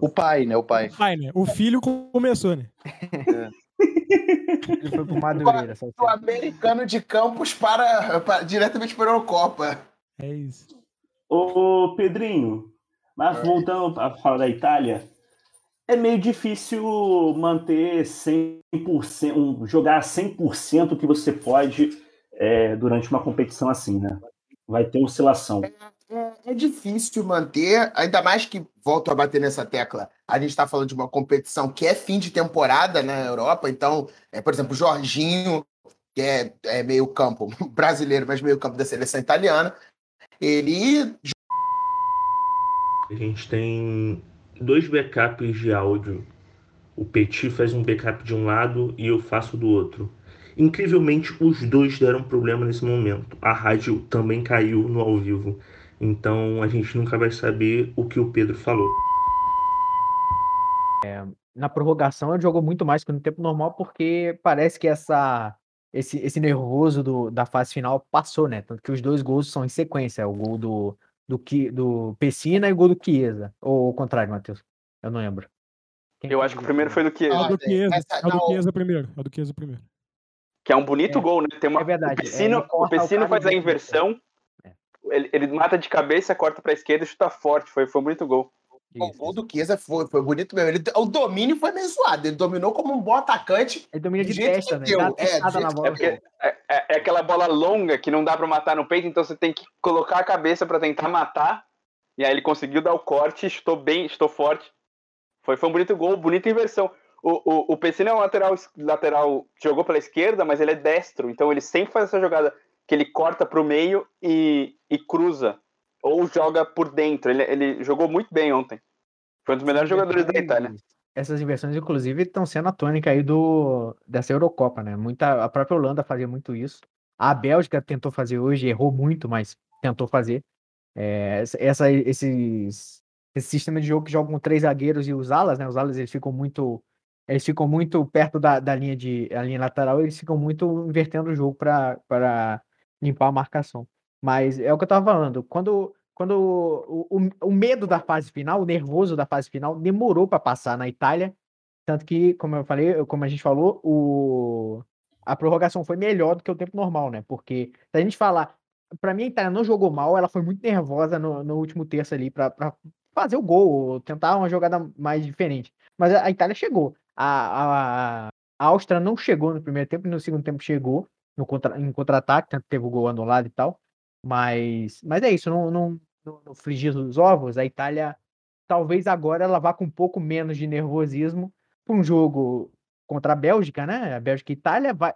O pai, né? O pai. Pai, né? O filho começou, né? Ele foi pro Madureira. só O americano de Campos para, para- diretamente para a Eurocopa. É isso. Ô, Pedrinho, mas voltando a falar da Itália, é meio difícil manter 100%, um- jogar 100% que você pode é, durante uma competição assim, né? Vai ter oscilação. É, é difícil manter, ainda mais que, volto a bater nessa tecla, a gente está falando de uma competição que é fim de temporada na Europa, então, é, por exemplo, Jorginho, que é, é meio campo brasileiro, mas meio campo da seleção italiana, ele A gente tem dois backups de áudio. O Petit faz um backup de um lado e eu faço do outro. Incrivelmente, os dois deram problema nesse momento. A rádio também caiu no ao vivo. Então a gente nunca vai saber o que o Pedro falou. na prorrogação ele jogou muito mais que no tempo normal, porque parece que essa, esse, esse nervoso do, da fase final passou, né? Tanto que os dois gols são em sequência, o gol do, do, do Pessina e o gol do Chiesa. Ou o contrário, Matheus? Eu não lembro. Quem Eu acho que o primeiro foi do É Chiesa, o do Ah, Chiesa. essa- É o do. Chiesa primeiro. É o do Chiesa primeiro. que é um bonito É. gol, né? Tem uma... É verdade, O é, Pessino, o Pessino faz a no inversão, É. ele, ele mata de cabeça, corta pra esquerda e chuta forte. Foi, foi um bonito gol. O Isso, gol isso. do Chiesa foi, foi bonito mesmo. Ele- o domínio foi bem zoado. Ele dominou como um bom atacante. Ele domina do de testa, né? é. É é, é- é aquela bola longa que não dá pra matar no peito, então você tem que colocar a cabeça pra tentar matar. E aí ele conseguiu dar o corte, chutou bem, chutou forte. Foi, foi um bonito gol, bonita inversão. O, o, o Pessino é um lateral, lateral que jogou pela esquerda, mas ele é destro, então ele sempre faz essa jogada que ele corta pro meio e, e cruza. Ou joga por dentro. Ele, ele jogou muito bem ontem. Foi um dos melhores jogadores da Itália. Essas inversões, inclusive, estão sendo a tônica aí do, dessa Eurocopa, né? Muita, a própria Holanda fazia muito isso. A Bélgica tentou fazer hoje, errou muito, mas tentou fazer. É, essa, esses, esse sistema de jogo que jogam com três zagueiros e os alas, né? Os alas eles ficam muito, eles ficam muito perto da, da linha de a linha lateral, eles ficam muito invertendo o jogo para limpar a marcação. Mas é o que eu tava falando. Quando, quando o, o, o medo da fase final, o nervoso da fase final, demorou para passar na Itália. Tanto que, como eu falei, como a gente falou, o, a prorrogação foi melhor do que o tempo normal, né? Porque se a gente falar, para mim a Itália não jogou mal, ela foi muito nervosa no, no último terço ali para fazer o gol, tentar uma jogada mais diferente. Mas a, a Itália chegou. A, a, a Áustria não chegou no primeiro tempo, no segundo tempo chegou no contra, em contra-ataque, tanto teve o gol anulado e tal. Mas, mas é isso, não, não, no, no frigir dos ovos, a Itália talvez agora ela vá com um pouco menos de nervosismo para um jogo contra a Bélgica, né? A Bélgica e Itália vai,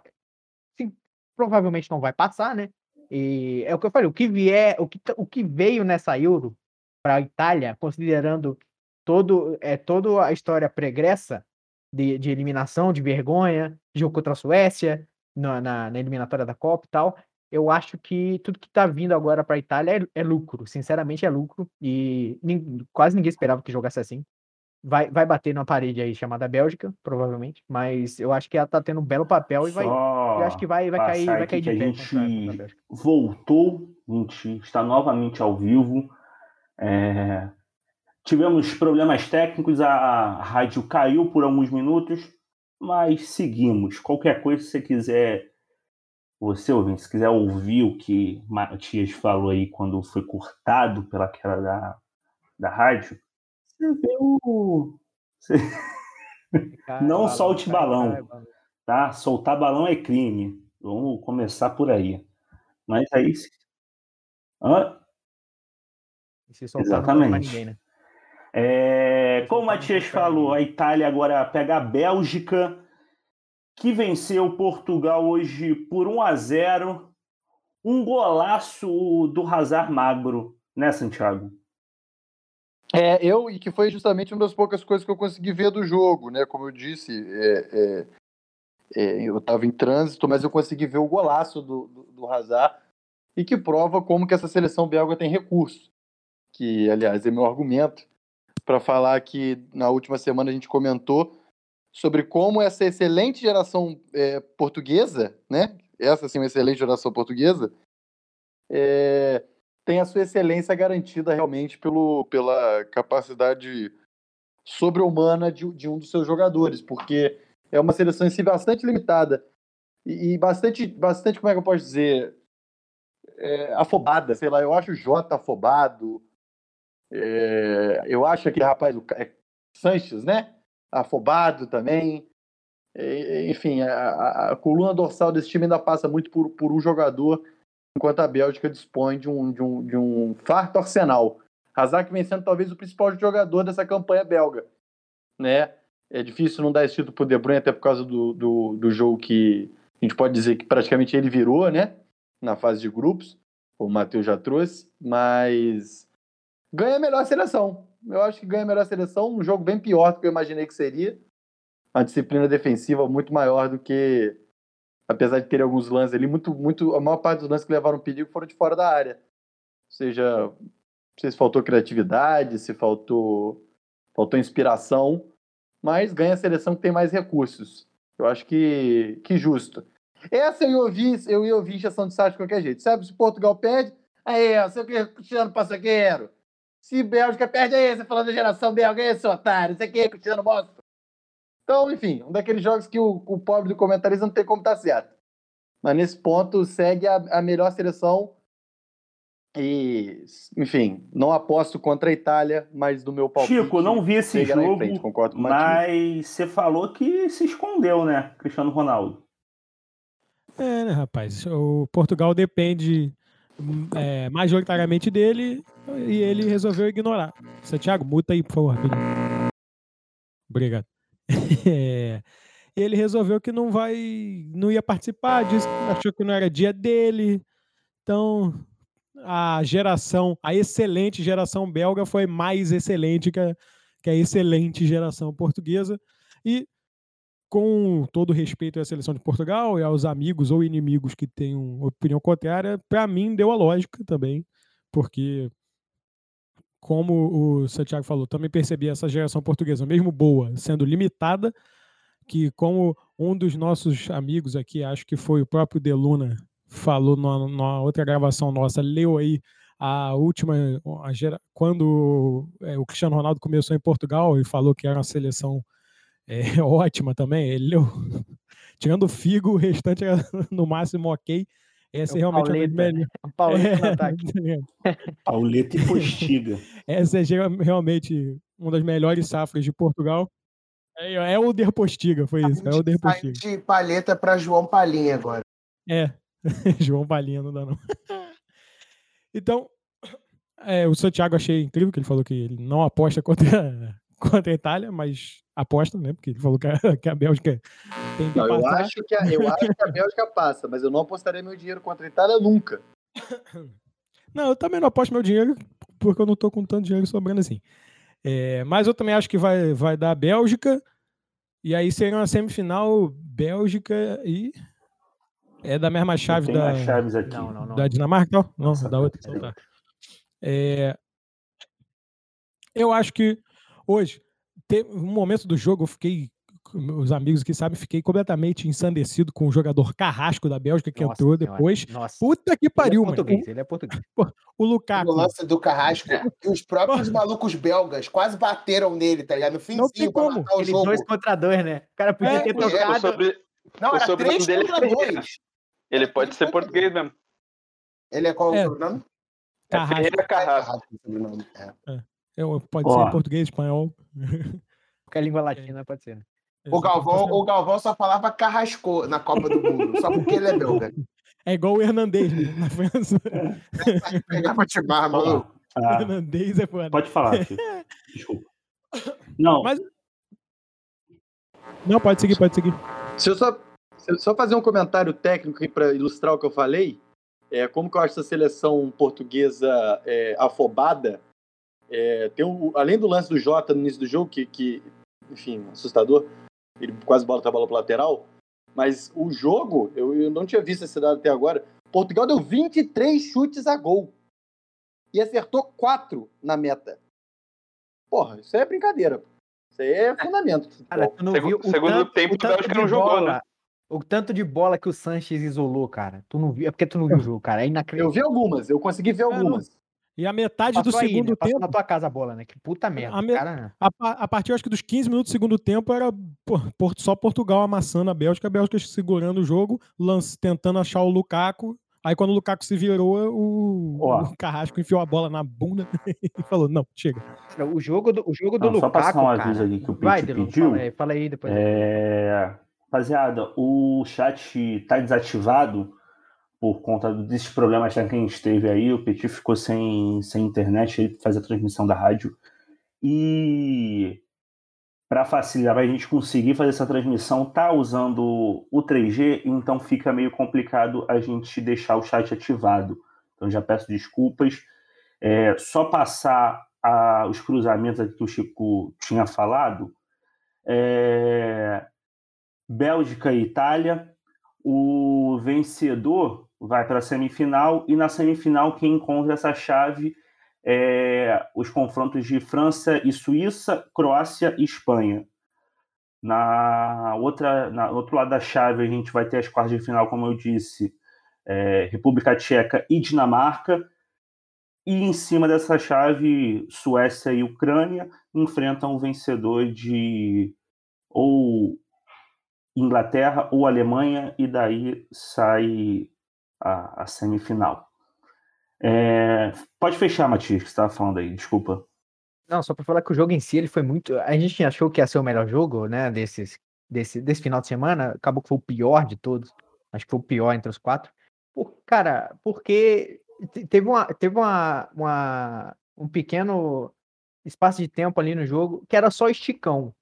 sim, provavelmente não vai passar, né? E é o que eu falei, o que vier, o que, o que veio nessa Euro para a Itália, considerando todo, é, toda a história pregressa de, de eliminação, de vergonha, jogo contra a Suécia, na, na, na eliminatória da Copa e tal, eu acho que tudo que está vindo agora para a Itália é, é, lucro, sinceramente é lucro, e nin, quase ninguém esperava que jogasse assim. Vai, vai bater numa parede aí chamada Bélgica, provavelmente, mas eu acho que ela está tendo um belo papel e vai. Eu acho que vai, vai cair, vai cair de que pé a gente voltou, a gente está novamente ao vivo. É... Tivemos problemas técnicos, a rádio caiu por alguns minutos, mas seguimos. Qualquer coisa, se você quiser, você ouvinte, se quiser ouvir o que Matias falou aí quando foi cortado pela queda da, da rádio, você vê o. você- Cara, Não balão, solte cara, balão. cara, balão. tá? Soltar balão é crime. Vamos começar por aí. Mas aí. Hã? Exatamente. ninguém, né? É, como o Matias falou, a. Itália agora pega a Bélgica, que venceu Portugal hoje por 1 a 0 Um golaço do Hazard magro, né, Santiago? É, eu, e que foi justamente uma das poucas coisas que eu consegui ver do jogo, né? Como eu disse, é, é, é, eu estava em trânsito, mas eu consegui ver o golaço do, do, do Hazard e que prova como que essa seleção belga tem recursos. Que, aliás, é meu argumento para falar que na última semana a gente comentou sobre como essa excelente geração é, portuguesa, né? Essa sim, uma excelente geração portuguesa, é, tem a sua excelência garantida realmente pelo, pela capacidade sobre-humana de, de um dos seus jogadores, porque é uma seleção em si bastante limitada e, e bastante, bastante, como é que eu posso dizer, é, afobada, sei lá, eu acho o Jota afobado, é, eu acho aquele rapaz, o é Sanches, né? Afobado também. Enfim, a, a- coluna dorsal desse time ainda passa muito por, por um jogador, enquanto a Bélgica dispõe de um, de um, de um farto arsenal. Que vem sendo talvez o principal jogador dessa campanha belga, né? É difícil não dar esse título pro De Bruyne, até por causa do, do, do jogo que a gente pode dizer que praticamente ele virou, né? Na fase de grupos, o Matheus já trouxe, mas ganha a melhor seleção. Eu acho que ganha a melhor seleção, um jogo bem pior do que eu imaginei que seria. Uma disciplina defensiva muito maior do que, apesar de ter alguns lances ali, muito, muito, a maior parte dos lances que levaram perigo foram de fora da área. Ou seja, não sei se faltou criatividade, se faltou, faltou inspiração, mas ganha a seleção que tem mais recursos. Eu acho que, que justo. Essa eu ia ouvir, eu ia ouvir injeção de saco de qualquer jeito. Sabe, se Portugal perde, aí, ó, sei o que, Cristiano Passaqueiro. Se Bélgica perde, aí, você falando da geração belga, aí, seu otário, isso aqui, Cristiano mostra. Então, enfim, um daqueles jogos que o, o pobre do comentarista não tem como estar certo. Mas nesse ponto segue a, a melhor seleção. E, enfim, não aposto contra a Itália, mas do meu palpite. Chico, não vi esse jogo, frente, concordo com mas você falou que se escondeu, né, Cristiano Ronaldo? É, né, rapaz? O Portugal depende é, majoritariamente dele e ele resolveu ignorar. Santiago, muta aí, por favor. Obrigado. É, ele resolveu que não vai, não ia participar disso, achou que não era dia dele. Então, a geração, a excelente geração belga foi mais excelente que a, que a excelente geração portuguesa. E com todo respeito à seleção de Portugal e aos amigos ou inimigos que tenham opinião contrária, para mim deu a lógica também, porque como o Santiago falou, também percebi essa geração portuguesa, mesmo boa, sendo limitada, que como um dos nossos amigos aqui, acho que foi o próprio Deluna, falou numa outra gravação nossa, leu aí a última, a gera, quando é, o Cristiano Ronaldo começou em Portugal e falou que era uma seleção é, ótima também. Ele leu, tirando o Figo, o restante era no máximo ok. Essa é, realmente Pauleta, uma das melhores. O Pauleta É. Pauleta e Postiga. Essa é realmente uma das melhores safras de Portugal. É, é o Der Postiga, foi isso. É o Der Postiga. de palheta para João Palinha agora. É, João Palinha não dá não. Então, é, o Santiago achei incrível que ele falou que ele não aposta contra, contra a Itália, mas aposta, né? Porque ele falou que a, que a Bélgica tem que Não, eu, passar. acho que a, eu acho que a Bélgica passa, mas eu não apostaria meu dinheiro contra a Itália nunca. Não, eu também não aposto meu dinheiro, porque eu não tô com tanto dinheiro sobrando assim. É, mas eu também acho que vai, vai dar a Bélgica, e aí seria uma semifinal Bélgica e. É da mesma chave da. Não, não, não. da Dinamarca? Não, não Nossa, da outra. Então tá. É, eu acho que hoje, teve um momento do jogo, eu fiquei, os amigos que sabem, fiquei completamente ensandecido com o jogador Carrasco da Bélgica que Nossa entrou senhora, depois. Nossa. Puta que Ele é pariu, mano. português, ele é português. O Lukaku. O lance do Carrasco, que os próprios malucos belgas quase bateram nele, tá ligado? No Não tem finzinho pra como. matar o jogo. dois contra dois, né? O cara podia É, ter é, O trocado. sobre- Não, era três dele é contra dois. Ele pode ser português mesmo. Ele é qual É. o sobrenome? É Carrasco. Ferreira Carrasco. Sobrenome. É. É, pode ser Ó. em português, espanhol. Qualquer língua latina pode ser. né? O Galvão, o Galvão só falava carrascou na Copa do Mundo, só porque ele é belga. É igual o Hernandez, né? Na França. Pegava maluco. Ah, Hernandez é foda. pode falar, Chico. Desculpa. Não, Mas- Não, pode seguir, pode seguir. Se eu só, se eu só fazer um comentário técnico aqui para ilustrar o que eu falei, é, como que eu acho essa seleção portuguesa é, afobada, é, tem um, além do lance do Jota no início do jogo, que, que enfim, assustador, ele quase bota a bola para lateral, mas o jogo, eu, eu não tinha visto esse dado até agora, Portugal deu 23 chutes a gol e acertou 4 na meta. Porra, isso é brincadeira. Isso aí é fundamento. do Cara, tu não Segu- viu o segundo tanto, tempo, o tanto de não jogou, bola, né? O tanto de bola que o Sanches isolou, cara. Tu não viu, é porque tu não viu o jogo, cara. É Eu inacreditável. vi algumas, eu consegui ver não. algumas. E a metade do Passou aí, segundo né? Passou tempo. na tua casa a bola, né? Que puta merda. A me- Cara, A, pa- a partir, acho que dos 15 minutos do segundo tempo, era só Portugal amassando a Bélgica, a Bélgica segurando o jogo, lance, tentando achar o Lukaku. Aí quando o Lukaku se virou, o, Ó. o Carrasco enfiou a bola na bunda e falou: não, chega. o jogo do, o jogo do Não, só Lukaku, passar um cara. aviso aqui que o Vai, Pete Delon, pediu. fala aí, fala aí depois. É, rapaziada, o chat tá desativado por conta desses problemas que a gente teve aí. O Petit ficou sem, sem internet para fazer a transmissão da rádio. E para facilitar, para a gente conseguir fazer essa transmissão, tá usando o 3G, então fica meio complicado a gente deixar o chat ativado. Então já peço desculpas. É, só passar a- os cruzamentos aqui que o Chico tinha falado. É, Bélgica e Itália. O vencedor vai para a semifinal e na semifinal quem encontra essa chave é os confrontos de França e Suíça, Croácia e Espanha. Na outra, na outro lado da chave a gente vai ter as quartas de final, como eu disse, é, República Tcheca e Dinamarca. E em cima dessa chave, Suécia e Ucrânia enfrentam o vencedor de ou Inglaterra ou Alemanha, e daí sai a, a semifinal. É, pode fechar, Matias, que você estava falando aí, desculpa. Não, só pra falar que o jogo em si ele foi muito. A gente achou que ia ser o melhor jogo, né? Desses, desse, desse final de semana. Acabou que foi o pior de todos. Acho que foi o pior entre os quatro. Por, cara, porque te- teve, uma, teve uma, uma, um pequeno espaço de tempo ali no jogo que era só esticão.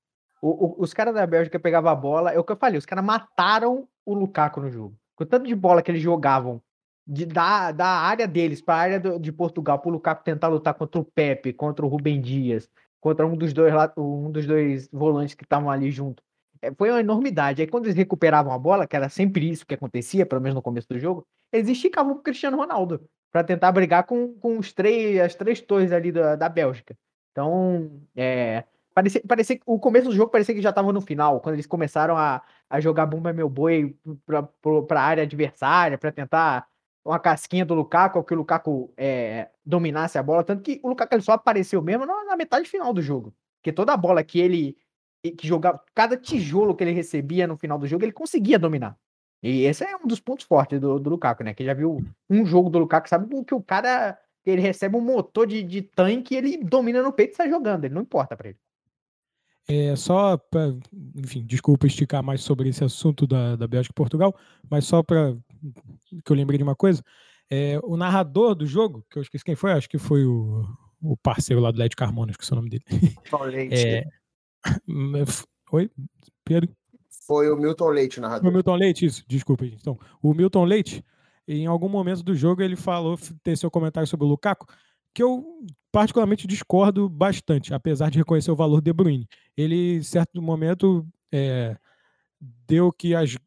O- o- os caras da Bélgica pegavam a bola, é o que eu falei, os caras mataram o Lukaku no jogo. Com o tanto de bola que eles jogavam de, da, da área deles para a área do- de Portugal, para o Lukaku tentar lutar contra o Pepe, contra o Rubem Dias, contra um dos dois, um dos dois volantes que estavam ali junto. É, foi uma enormidade. Aí quando eles recuperavam a bola, que era sempre isso que acontecia, pelo menos no começo do jogo, eles esticavam pro Cristiano Ronaldo para tentar brigar com, com os três, as três torres ali da, da Bélgica. Então, é, parecia, parecia que o começo do jogo parecia que já estava no final, quando eles começaram a, a jogar Bumba Meu Boi para a área adversária, para tentar uma casquinha do Lukaku, que o Lukaku é, dominasse a bola, tanto que o Lukaku ele só apareceu mesmo na, na metade final do jogo. Porque toda a bola que ele que jogava, cada tijolo que ele recebia no final do jogo, ele conseguia dominar. E esse é um dos pontos fortes do, do Lukaku, né? Quem já viu um jogo do Lukaku sabe que o cara ele recebe um motor de, de tanque, ele domina no peito e sai jogando, ele não importa pra ele. É, só pra, enfim, desculpa esticar mais sobre esse assunto da, da Bélgica e Portugal, mas só para que eu lembrei de uma coisa, é, o narrador do jogo, que eu esqueci quem foi, acho que foi o, o parceiro lá do Led Carmona, esqueci o nome dele. É, oi, Pedro? Foi o Milton Leite, o O narrador. Milton Leite, isso, desculpa, gente. Então, o Milton Leite, em algum momento do jogo, ele falou, ter seu comentário sobre o Lukaku, que eu particularmente discordo bastante, apesar de reconhecer o valor de Bruyne. Ele, em certo momento, é, deu que as,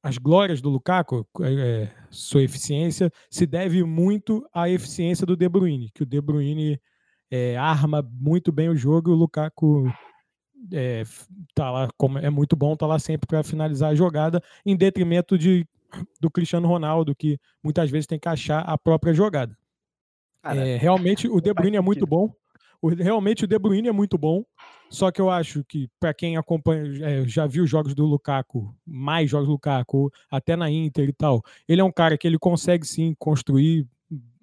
as glórias do Lukaku, é, sua eficiência, se deve muito à eficiência do De Bruyne, que o De Bruyne é, arma muito bem o jogo e o Lukaku é, tá lá, como é muito bom, tá lá sempre para finalizar a jogada, em detrimento de, do Cristiano Ronaldo, que muitas vezes tem que achar a própria jogada. É, realmente o De Bruyne é muito bom. O- realmente o De Bruyne é muito bom. Só que eu acho que, para quem acompanha, é, já viu jogos do Lukaku, mais jogos do Lukaku, até na Inter e tal, ele é um cara que ele consegue sim construir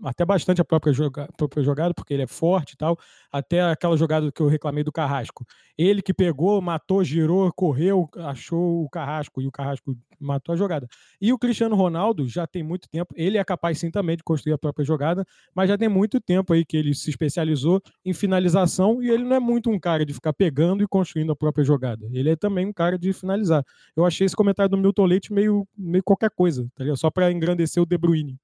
até bastante a própria, joga, própria jogada, porque ele é forte e tal. Até aquela jogada que eu reclamei do Carrasco. Ele que pegou, matou, girou, correu, achou o Carrasco e o Carrasco matou a jogada. E o Cristiano Ronaldo já tem muito tempo, ele é capaz sim também de construir a própria jogada, mas já tem muito tempo aí que ele se especializou em finalização e ele não é muito um cara de ficar pegando e construindo a própria jogada. Ele é também um cara de finalizar. Eu achei esse comentário do Milton Leite meio, meio qualquer coisa, tá só para engrandecer o De Bruyne.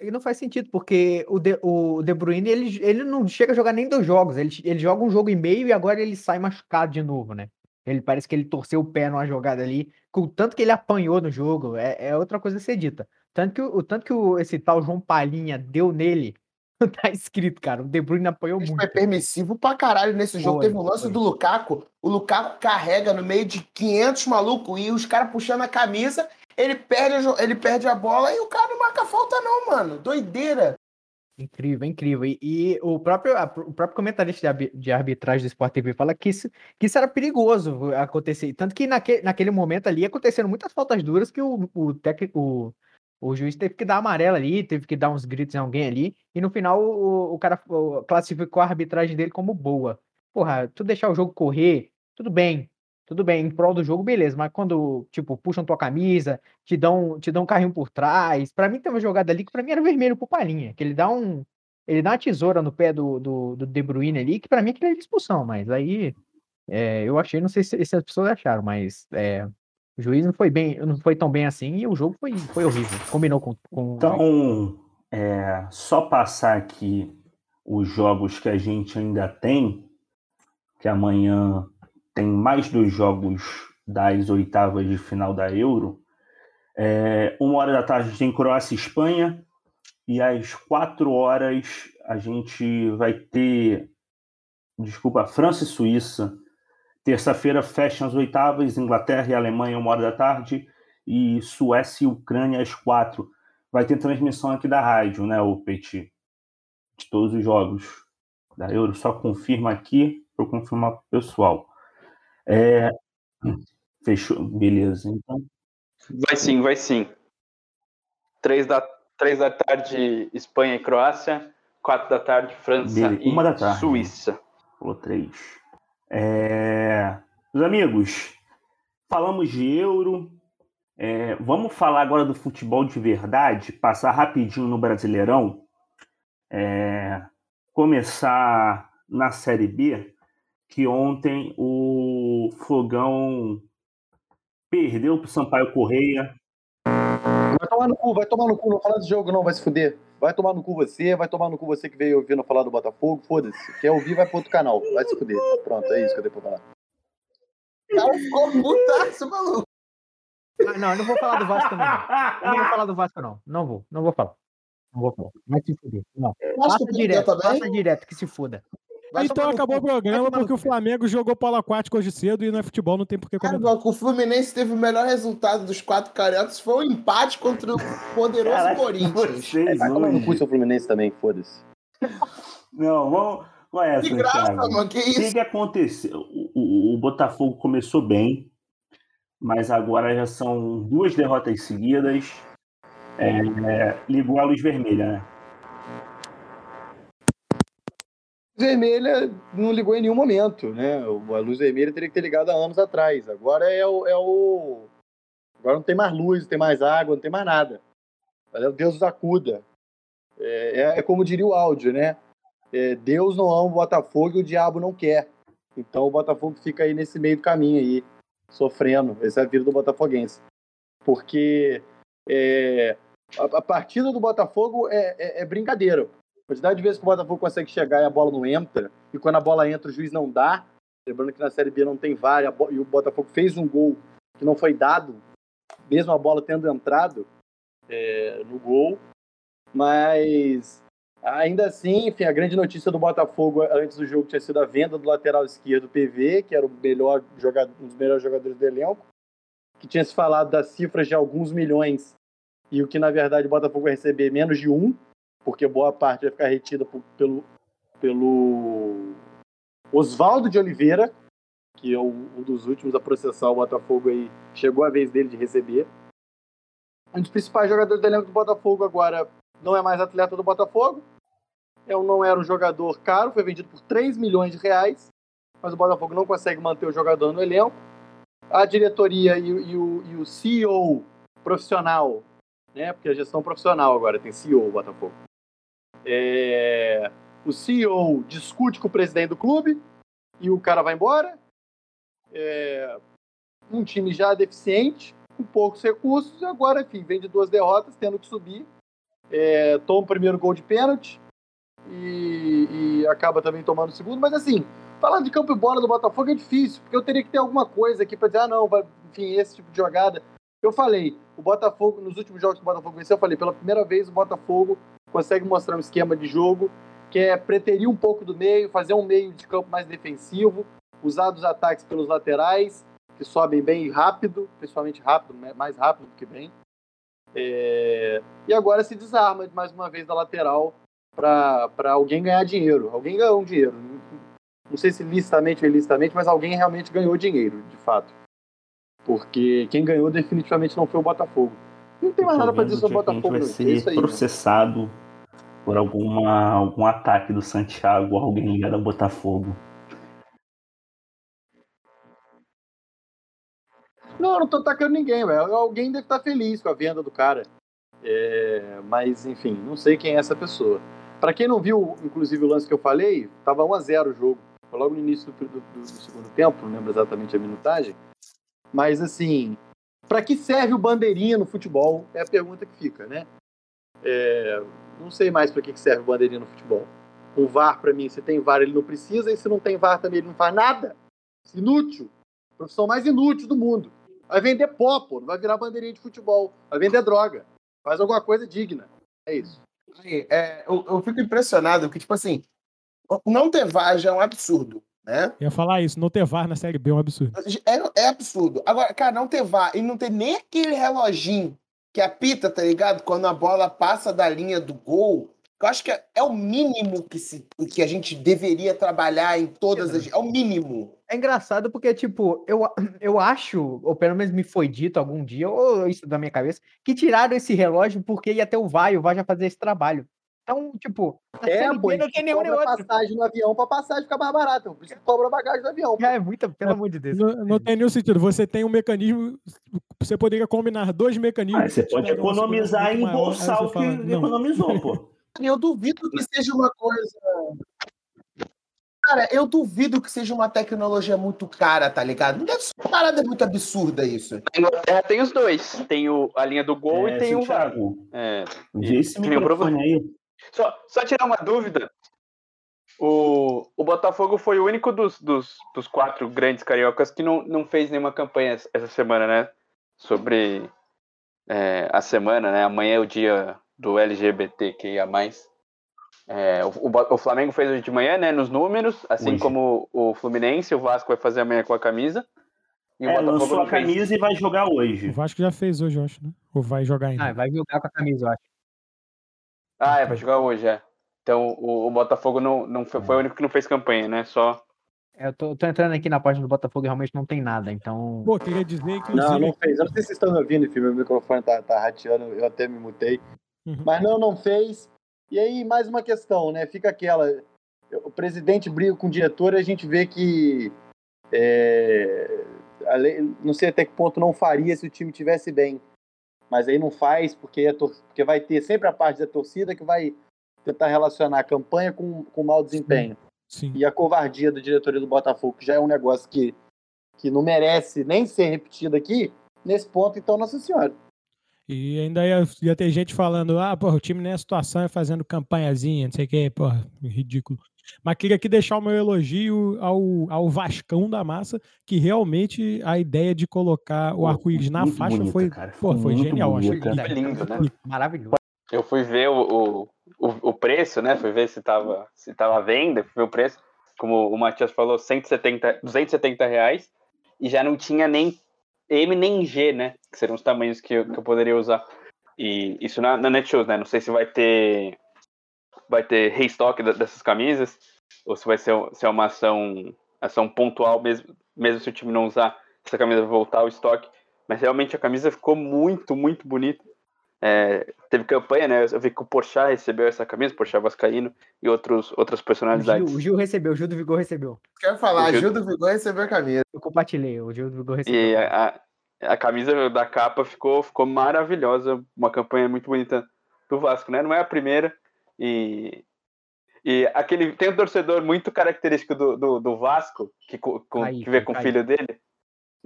E não faz sentido, porque o De, o de Bruyne ele, ele não chega a jogar nem dois jogos. Ele, ele joga um jogo e meio e agora ele sai machucado de novo, né? Ele parece que ele torceu o pé numa jogada ali, com o tanto que ele apanhou no jogo, é, é outra coisa a ser dita. Tanto que, o tanto que o, esse tal João Palhinha deu nele, tá escrito, cara. O De Bruyne apanhou muito. Foi permissivo pra caralho nesse jogo. Foi, Teve um lance foi. do Lukaku. O Lukaku carrega no meio de 500 malucos e os caras puxando a camisa. Ele perde, a ele perde a bola e o cara não marca falta, não, mano. Doideira. Incrível, incrível. E, e o, próprio, a- o próprio comentarista de, de arbitragem do Sport TV fala que isso, que isso era perigoso acontecer. Tanto que naque, naquele momento ali aconteceram muitas faltas duras que o, o técnico. O, o juiz teve que dar amarela ali, teve que dar uns gritos em alguém ali, e no final o, o cara classificou a arbitragem dele como boa. Porra, tu deixar o jogo correr, tudo bem, tudo bem, em prol do jogo, beleza, mas quando, tipo, puxam tua camisa, te dão, te dão um carrinho por trás, pra mim tem uma jogada ali que pra mim era vermelho pro Palhinha, que ele dá um, ele dá uma tesoura no pé do, do, do De Bruyne ali, que pra mim aquilo é expulsão, mas aí é, eu achei, não sei se, se as pessoas acharam, mas é, o juiz não foi bem, não foi tão bem assim e o jogo foi, foi horrível. Combinou com, com Então, é, só passar aqui os jogos que a gente ainda tem, que amanhã tem mais dois jogos das oitavas de final da Euro. É, uma hora da tarde tem Croácia e Espanha, e às quatro horas a gente vai ter, desculpa, França e Suíça. Terça-feira fecham as oitavas, Inglaterra e Alemanha, uma hora da tarde, e Suécia e Ucrânia às quatro vai ter transmissão aqui da rádio, né, o Petit? De todos os jogos da Euro. Só confirma aqui para confirmar pro pessoal. É... Fechou. Beleza. Então, Vai sim, vai sim. Três da, três da tarde, Espanha e Croácia. Quatro da tarde, França Beleza. e Uma da tarde. Suíça. falou três. É... Meus amigos, falamos de Euro. É, vamos falar agora do futebol de verdade, passar rapidinho no Brasileirão. É, começar na Série B, que ontem o Fogão perdeu para o Sampaio Correia. Vai tomar no cu, vai tomar no cu, não fala desse jogo não, vai se fuder. Vai tomar no cu você, vai tomar no cu você que veio ouvindo falar do Botafogo, foda-se. Quer ouvir, vai pro outro canal, vai se fuder. Pronto, é isso que eu tenho pra falar. Tá um putaço, maluco. Ah, não, eu não vou falar do Vasco, não. Eu não vou falar do Vasco, não. Não vou, não vou falar. Não vou falar. Vai se fuder. Não. Passa direto, passa direto, que se foda. Vai então tomar acabou o programa Vai tomar porque o. Flamengo jogou polo aquático hoje cedo e não é futebol, não tem por que Cara, comentar. o Fluminense teve o melhor resultado dos quatro cariocas. Foi um empate contra o poderoso Caraca, Corinthians. vocês Vai tomar no hoje- cu seu Fluminense também, foda-se. Não, vamos. Qual é essa, Que graça, Thiago? mano. Que O que, isso? que aconteceu? O, o- o Botafogo começou bem, mas agora já são duas derrotas seguidas. É, ligou a luz vermelha, né? Vermelha não ligou em nenhum momento, né? A luz vermelha teria que ter ligado há anos atrás. Agora é o. É o... Agora não tem mais luz, não tem mais água, não tem mais nada. É o Deus nos acuda. É, é- é como diria o áudio, né? É, Deus não ama o Botafogo e o diabo não quer. Então o Botafogo fica aí nesse meio do caminho aí, sofrendo. Essa é a vida do botafoguense. Porque é, a, a partida do Botafogo é, é- é brincadeira. Quantidade de vezes que o Botafogo consegue chegar e a bola não entra, e quando a bola entra, o juiz não dá. Lembrando que na Série B não tem e bo- e o Botafogo fez um gol que não foi dado, mesmo a bola tendo entrado é, no gol. Mas ainda assim, enfim, a grande notícia do Botafogo antes do jogo tinha sido a venda do lateral esquerdo PV, que era o melhor jogador, um dos melhores jogadores do elenco, que tinha se falado das cifras de alguns milhões e o que na verdade o Botafogo vai receber menos de um, porque boa parte vai ficar retida por- pelo, pelo Oswaldo de Oliveira, que é um, dos últimos a processar o Botafogo aí, chegou a vez dele de receber. Um dos principais jogadores do elenco do Botafogo agora não é mais atleta do Botafogo. Eu não era um jogador caro, foi vendido por 3 milhões de reais, mas o Botafogo não consegue manter o jogador no elenco. A diretoria e, e o, e o CEO profissional, né? Porque a gestão profissional agora tem CEO o Botafogo. É, o CEO discute com o presidente do clube e o cara vai embora. É, um time já deficiente, com poucos recursos, e agora, enfim, vem de duas derrotas, tendo que subir. É, toma o primeiro gol de pênalti e, e acaba também tomando o segundo. Mas assim, falar de campo e bola do Botafogo é difícil, porque eu teria que ter alguma coisa aqui para dizer, ah, não, enfim, esse tipo de jogada. Eu falei, o Botafogo, nos últimos jogos que o Botafogo venceu, eu falei, pela primeira vez o Botafogo consegue mostrar um esquema de jogo que é preterir um pouco do meio, fazer um meio de campo mais defensivo, usar dos ataques pelos laterais, que sobem bem rápido, principalmente rápido, né, mais rápido do que bem. É, E agora se desarma mais uma vez da lateral para alguém ganhar dinheiro. Alguém ganhou um dinheiro. Não sei se licitamente ou ilicitamente, mas alguém realmente ganhou dinheiro, de fato. Porque quem ganhou definitivamente não foi o Botafogo. Não tem mais nada para dizer sobre o Botafogo. vai ser É isso aí. né? Por alguma, algum ataque do Santiago, alguém ligado a Botafogo. Não, eu não tô atacando ninguém, velho. Alguém deve estar feliz com a venda do cara. É, mas, enfim, não sei quem é essa pessoa. Pra quem não viu, inclusive, o lance que eu falei, tava 1x0 o jogo. Foi logo no início do, do- do- do segundo tempo, não lembro exatamente a minutagem. Mas, assim, pra que serve o bandeirinha no futebol? É a pergunta que fica, né? É, não sei mais pra que que serve o bandeirinha no futebol. O VAR, pra mim, se tem VAR, ele não precisa, e se não tem VAR também, ele não faz nada. Inútil. Profissão mais inútil do mundo. Vai vender pó, pô. Não vai virar bandeirinha de futebol. Vai vender droga. Faz alguma coisa digna. É isso. É, eu, eu fico impressionado que, tipo assim, não ter VAR já é um absurdo, né? Eu ia falar isso, não ter VAR na Série B é um absurdo. É, é absurdo. Agora, cara, não ter VAR e não ter nem aquele reloginho que apita, tá ligado? Quando a bola passa da linha do gol. Eu acho que é, é o mínimo que, se, que a gente deveria trabalhar em todas as. É o mínimo. É engraçado porque, tipo, eu, eu acho, ou pelo menos me foi dito algum dia, ou isso da minha cabeça, que tiraram esse relógio porque ia ter o VAR o VAR já fazia esse trabalho. Então, tipo, a É, Série pô. B não tem nenhum nem outro. passagem no avião pra passagem ficar mais barato. Por isso que cobra bagagem do avião. É, muita, pelo amor de Deus. Não, não tem nenhum sentido. Você tem um mecanismo. Você poderia combinar dois mecanismos. Ah, você pode economizar e embolsar você o que fala, não. economizou, pô. Eu duvido que seja uma coisa. Cara, eu duvido que seja uma tecnologia muito cara, tá ligado? Não deve ser uma parada muito absurda isso. Na Inglaterra tem os dois. Tem o, a linha do gol É, e tem o. Santiago, É, vê esse Tem microfone aí. Só, só tirar uma dúvida. O, o Botafogo foi o único dos, dos, dos quatro grandes cariocas que não, não fez nenhuma campanha essa- semana, né? Sobre é, a semana, né? Amanhã é o dia do LGBTQIA+. É, o, o o Flamengo fez hoje de manhã, né? Nos números, assim Hoje. como o Fluminense, o Vasco vai fazer amanhã com a camisa. E o É, Botafogo lançou a fez. camisa e vai jogar O hoje. Vasco já fez hoje, eu acho, né? Ou vai jogar ainda? Ah, vai jogar com a camisa, eu acho. Ah, é, vai jogar hoje, é. Então o, o Botafogo não, não foi, foi o único que não fez campanha, né? Só Eu tô, tô entrando aqui na página do Botafogo e realmente não tem nada, então. Pô, queria dizer, inclusive. Não, não fez. Eu não sei se vocês estão me ouvindo, enfim, meu microfone tá, tá rateando, eu até me mutei. Uhum. Mas não, não fez. E aí, mais uma questão, né? Fica aquela. O presidente briga com o diretor e a gente vê que. é, a lei- não sei até que ponto não faria se o time tivesse bem. Mas aí não faz, porque, a tor- porque vai ter sempre a parte da torcida que vai tentar relacionar a campanha com, com mau desempenho. Sim. E a covardia do diretoria do Botafogo, que já é um negócio que, que não merece nem ser repetido aqui, nesse ponto, então, Nossa Senhora. E ainda ia, ia ter gente falando, ah, porra, o time nessa situação é fazendo campanhazinha, não sei o que, porra, ridículo. Mas queria aqui deixar o meu elogio ao, ao Vascão da Massa, que realmente a ideia de colocar o arco-íris na faixa bonita, foi, cara, pô, foi muito genial. Achei bonita. lindo. Foi lindo, né? Maravilhoso. Eu fui ver o, o, o, o preço, né? Fui ver se tava, se tava à venda, fui ver o preço. Como o Matias falou, 170, 270 reais. E já não tinha nem M nem G, né? Que seriam os tamanhos que eu, que eu poderia usar. E isso na, na Netshoes, né? Não sei se vai ter vai ter restock dessas camisas ou se vai ser, se é uma ação, ação pontual mesmo, mesmo se o time não usar essa camisa voltar ao estoque. Mas realmente a camisa ficou muito, muito bonita. É, teve campanha, né? Eu vi que o Porchat recebeu essa camisa, Porchat Vascaíno e outros, outras O Gil, personalidades. o Gil recebeu, o Gil do Vigor recebeu. Quero falar, O Gil- Gil do Vigor recebeu a camisa. Eu compartilhei, o Gil do Vigor recebeu. E a, a, camisa da capa ficou, ficou maravilhosa, uma campanha muito bonita do Vasco, né? Não é a primeira. E, e aquele tem um torcedor muito característico do, do, do Vasco, que, co- com, que vê com o filho dele.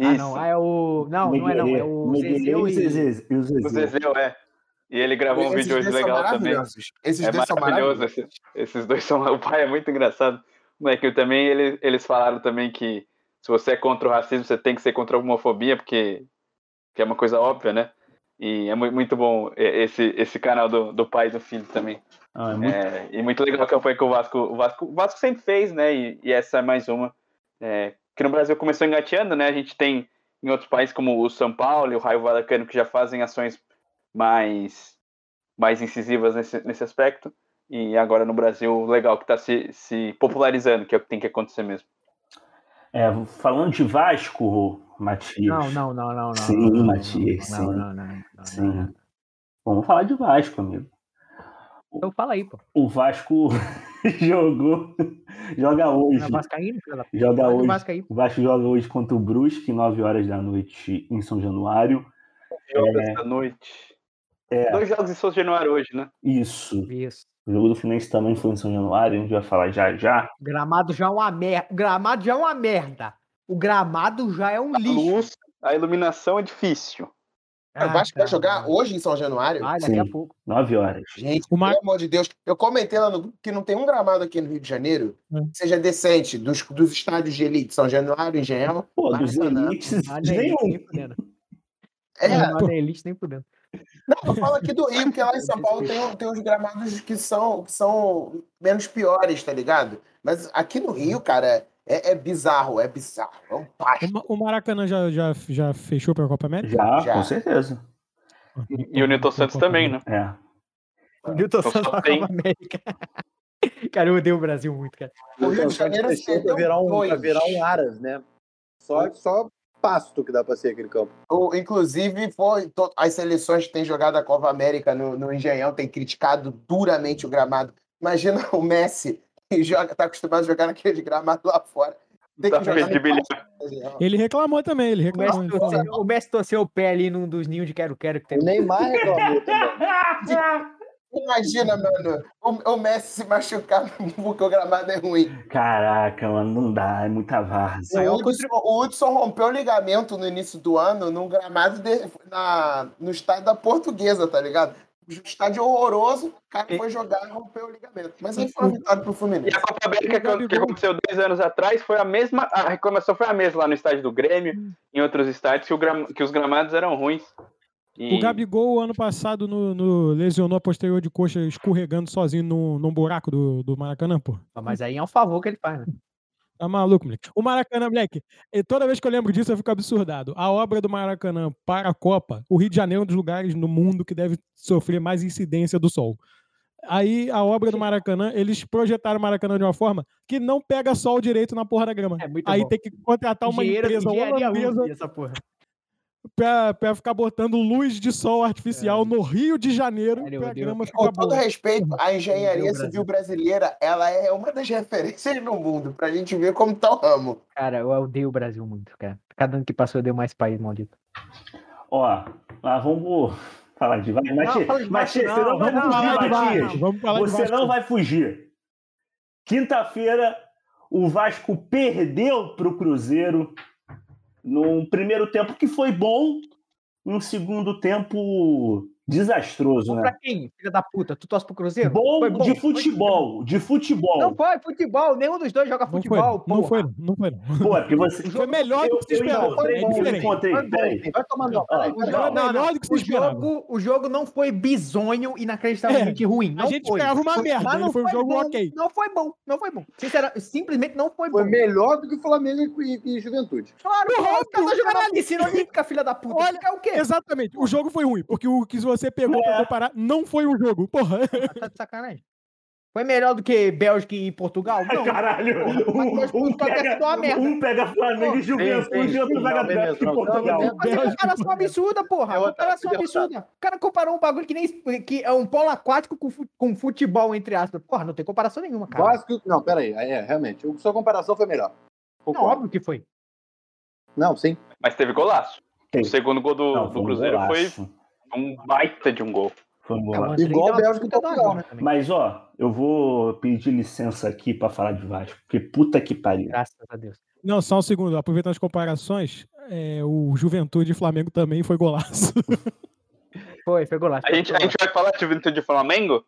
Ah, não, ah, é o. Não, não é não, é o Zezeu e. Zezé. O O Zezé. Zezeu, é. E ele gravou um Esses vídeo hoje legal também. Esses É dois são maravilhoso. maravilhosos. Esses, esses dois são. O pai é muito engraçado. Moleque, eu também, ele, eles falaram também que se você é contra o racismo, você tem que ser contra a homofobia, porque que é uma coisa óbvia, né? E é mu- muito bom esse, esse canal do, do pai e do filho também. Ah, é muito... É, e muito legal a campanha que o Vasco, o Vasco, o Vasco sempre fez, né? E, e essa é mais uma. É, que no Brasil começou engateando, né? A gente tem em outros países como o São Paulo e o Raio Vallecano que já fazem ações mais, mais incisivas nesse, nesse aspecto. E agora no Brasil, legal que está se, se popularizando, que é o que tem que acontecer mesmo. É, falando de Vasco, Matias. Não, não, não, não, não. Sim, não, Matias, não, sim. Não, não, não, não, Sim. não. Vamos falar de Vasco, amigo. Então fala aí, pô. O Vasco jogou, joga hoje. É Vascaíno, filho da puta? Joga Fala do hoje. Vasco aí. O Vasco joga hoje contra o Brusque, 9 horas da noite em São Januário. Jogos da noite. É. Dois jogos em São Januário hoje, né? Isso. Isso. O jogo do Fluminense também foi em São Januário, a gente vai falar já já. Gramado já é uma merda. Gramado já é uma merda. O gramado já é um A lixo. luz, a iluminação é difícil. o Vasco vai jogar hoje em São Januário? Vai, daqui a Sim. pouco. 9 horas. Gente, O Mar- pelo amor de Deus. Eu comentei lá no grupo que não tem um gramado aqui no Rio de Janeiro Hum. que seja decente dos, dos estádios de elite. São Januário, Engenhão. Pô, dos Maracanã. elites, Não é elite nenhum. É, Não é elite nem fudendo. Não, eu falo aqui do Rio, porque lá em São Paulo tem, tem uns gramados que são, que são menos piores, tá ligado? Mas aqui no Rio, cara, é, é bizarro, é bizarro. É um O pasto. O Maracanã já, já, já fechou para a Copa América? Já, Já. com certeza. E o Newton Santos também, né? É. O Newton Só Santos na tem- Copa América. Cara, eu odeio o Brasil muito, cara. O Rio de Janeiro pra cedeu virar, um, pra virar um Aras, né? Só, só pasto que dá pra ser aquele campo. O- inclusive, foi, to- as seleções que têm jogado a Copa América no, no Engenhão têm criticado duramente o gramado. Imagina o Messi, que joga, tá acostumado a jogar naquele gramado lá fora. Tem que Tá jogar. Ele reclamou também, ele O reclamou. Messi, ele falou. torceu, o Messi torceu o pé ali num dos ninhos de quero-quero que tem. O Neymar reclamou também. Imagina, mano, o, o Messi se machucar porque o gramado é ruim. Caraca, mano, não dá, é muita O várzea. Maior Hudson, o Hudson rompeu o ligamento no início do ano num gramado de- na, no estádio da Portuguesa, tá ligado? Estádio horroroso, o cara foi jogar e rompeu o ligamento. Mas aí foi uma vitória pro E Fluminense. a Copa América que, que aconteceu dois anos atrás foi a mesma. A reclamação foi a mesma lá no estádio do Grêmio, em outros estádios, que, o gram- que os gramados eram ruins. E O Gabigol, ano passado, no, no- lesionou a posterior de coxa escorregando sozinho num, num buraco do, do Maracanã, pô. Mas aí é um favor que ele faz, né? Tá maluco, moleque. O Maracanã, moleque, e toda vez que eu lembro disso eu fico absurdado. A obra do Maracanã para a Copa, o Rio de Janeiro é um dos lugares no mundo que deve sofrer mais incidência do sol. Aí a obra do Maracanã, eles projetaram o Maracanã de uma forma que não pega sol direito na porra da grama. É Aí bom. tem que contratar uma Engenheiro- empresa holandesa essa porra. Pra, pra ficar botando luz de sol artificial no Rio de Janeiro pra grama ficar Com todo boa. respeito, a engenharia civil Brasil. brasileira, ela é uma das referências no mundo, pra gente ver como tá o ramo. Cara, eu odeio o Brasil muito, cara. Cada ano que passou eu odeio mais país, maldito. Ó, lá vamos falar de Vasco. Matias, de você não, não vai Vamos fugir, de Matias. Vamos falar de Você Vasco. não vai fugir. Quinta-feira, o Vasco perdeu para o Cruzeiro num primeiro tempo que foi bom, num segundo tempo desastroso, Bom né? pra quem, filha da puta? Tu torce pro Cruzeiro? Bom, Foi de Foi- futebol, de futebol. Não foi futebol, nenhum dos dois joga Não foi, futebol, não foi, não foi. não. Pô, é porque você. Foi melhor do que se esperava. encontrei, É eu encontrei, Vai, peraí. Foi melhor do que se o esperava. jogo, o jogo não foi bizonho e inacreditavelmente ruim. Não A gente foi. esperava uma merda, Mas não foi um jogo bom, ok. Não foi bom, não foi bom. Sinceramente, simplesmente não foi bom. Foi melhor do que o Flamengo e, e Juventude. Claro, o cara tá jogando piscina olímpica, filha da puta. Olha, Fica o quê? Exatamente. O jogo foi ruim, porque o que você pegou pra comparar não foi um jogo. Porra. Tá de sacanagem. Foi melhor do que Bélgica e Portugal? Não. Caralho, um, um, uma pega, merda. um pega Flamengo e Juventude e outro sim, pega Atlético e Portugal. Mas é Bélgica, comparação absurda, porra. É comparação é absurda. O cara comparou um bagulho que nem que é um polo aquático com, com futebol, entre aspas. Porra, não tem comparação nenhuma, cara. Vasco. Não, peraí. É, realmente. A sua comparação foi melhor. Não, óbvio que foi. Não, sim. Mas teve golaço. Teve. O segundo gol do, Não, do foi Cruzeiro foi golaço. Um baita de um gol. Foi um É, o. Andrei Igual uma Bélgica e Portugal, né? Mas, ó, eu vou pedir licença aqui pra falar de Vasco, porque puta que pariu. Graças a Deus. Não, só um segundo. Aproveitando as comparações, é, o Juventude e Flamengo também foi golaço. Foi, foi golaço. A gente, a gente vai falar de Juventude de Flamengo?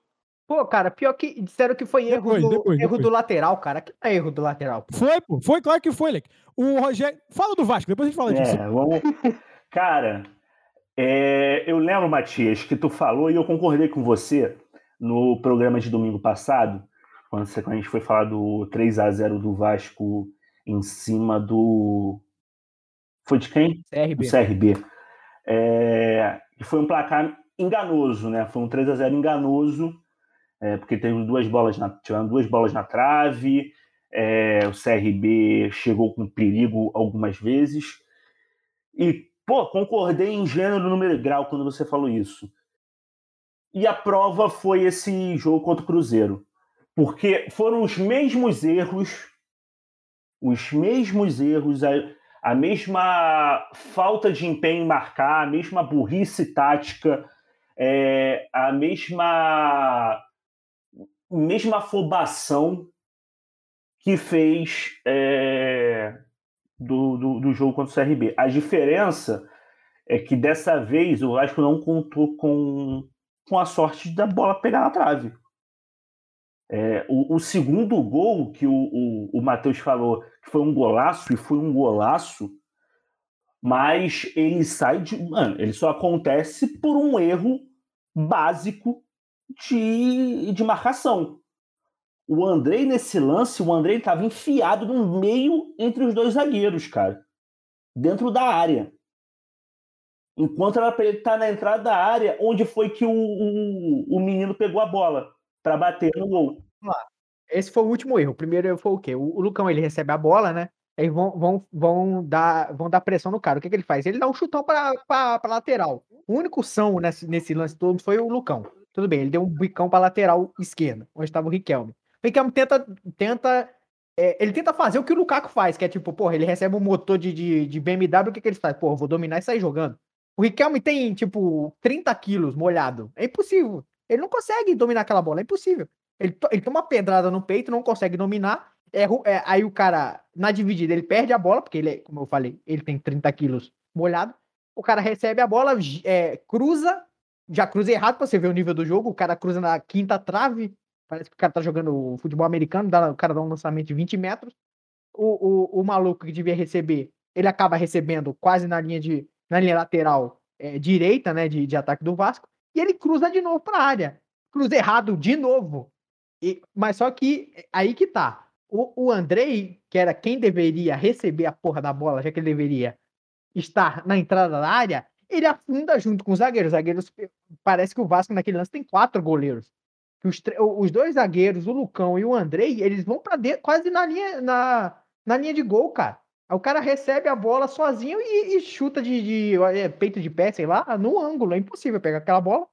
Pô, cara, pior que disseram que foi erro, Depois, do, depois, erro depois. do lateral, cara. Que é erro do lateral. pô. Foi, pô. Foi, claro que foi, Leque. O Rogério. Fala do Vasco, depois a gente fala disso. É, vamos. Cara, é, eu lembro, Matias, que tu falou e eu concordei com você no programa de domingo passado, quando a gente foi falar do 3 a 0 do Vasco em cima do. Foi de quem? CRB. do CRB. É, e foi um placar enganoso, né? Foi um 3 a 0 enganoso, é, porque teve duas bolas na, tiveram duas bolas na trave. é, o CRB chegou com perigo algumas vezes. E, pô, concordei em gênero, número e grau quando você falou isso. E a prova foi esse jogo contra o Cruzeiro. Porque foram os mesmos erros, os mesmos erros, a, a mesma falta de empenho em marcar, a mesma burrice tática, é, a mesma, mesma afobação que fez é, do, do, do jogo contra o CRB. A diferença é que dessa vez o Vasco não contou com, com a sorte da bola pegar na trave. É, o, o segundo gol que o, o, o Matheus falou que foi um golaço, e foi um golaço, mas ele sai de. Mano, ele só acontece por um erro básico de, de marcação. O Andrei, nesse lance, o Andrei estava enfiado no meio entre os dois zagueiros, cara. Dentro da área. Enquanto era para ele estar na entrada da área, onde foi que o, o, o menino pegou a bola para bater no gol. Esse foi o último erro. O primeiro foi o quê? O, o Lucão ele recebe a bola, né? Aí vão, vão, vão, dar, vão dar pressão no cara. O que, que ele faz? Ele dá um chutão pra lateral. O único são nesse, nesse lance todo foi o Lucão. Tudo bem, ele deu um bicão pra lateral esquerda, onde estava o Riquelme. O Riquelme tenta. tenta é, ele tenta fazer o que o Lukaku faz, que é tipo, porra, ele recebe um motor de, de, de BMW, o que, que ele faz? Porra, vou dominar e sair jogando. O Riquelme tem, tipo, 30 quilos molhado. É impossível. Ele não consegue dominar aquela bola, é impossível. Ele, ele toma uma pedrada no peito, não consegue dominar. É, é, aí o cara, na dividida, ele perde a bola, porque ele, é, como eu falei, ele tem 30 quilos molhado. O cara recebe a bola, é, cruza, já cruza errado pra você ver o nível do jogo. O cara cruza na quinta trave. Parece que o cara tá jogando futebol americano, dá- o cara dá um lançamento de 20 metros. O, o, o maluco que devia receber, ele acaba recebendo quase na linha de na linha lateral é, direita, né, de, de ataque do Vasco, e ele cruza de novo para a área. Cruza errado de novo. E, mas só que é, aí que tá. O, o Andrei, que era quem deveria receber a porra da bola, já que ele deveria estar na entrada da área, ele afunda junto com os zagueiros. Os zagueiros parece que o Vasco naquele lance tem quatro goleiros. Que Os, os dois zagueiros, o Lucão e o Andrei, eles vão para dentro, quase na linha, na, na linha de gol, cara. Aí o cara recebe a bola sozinho e, e chuta de, de é, peito de pé, sei lá, no ângulo. É impossível pegar aquela bola.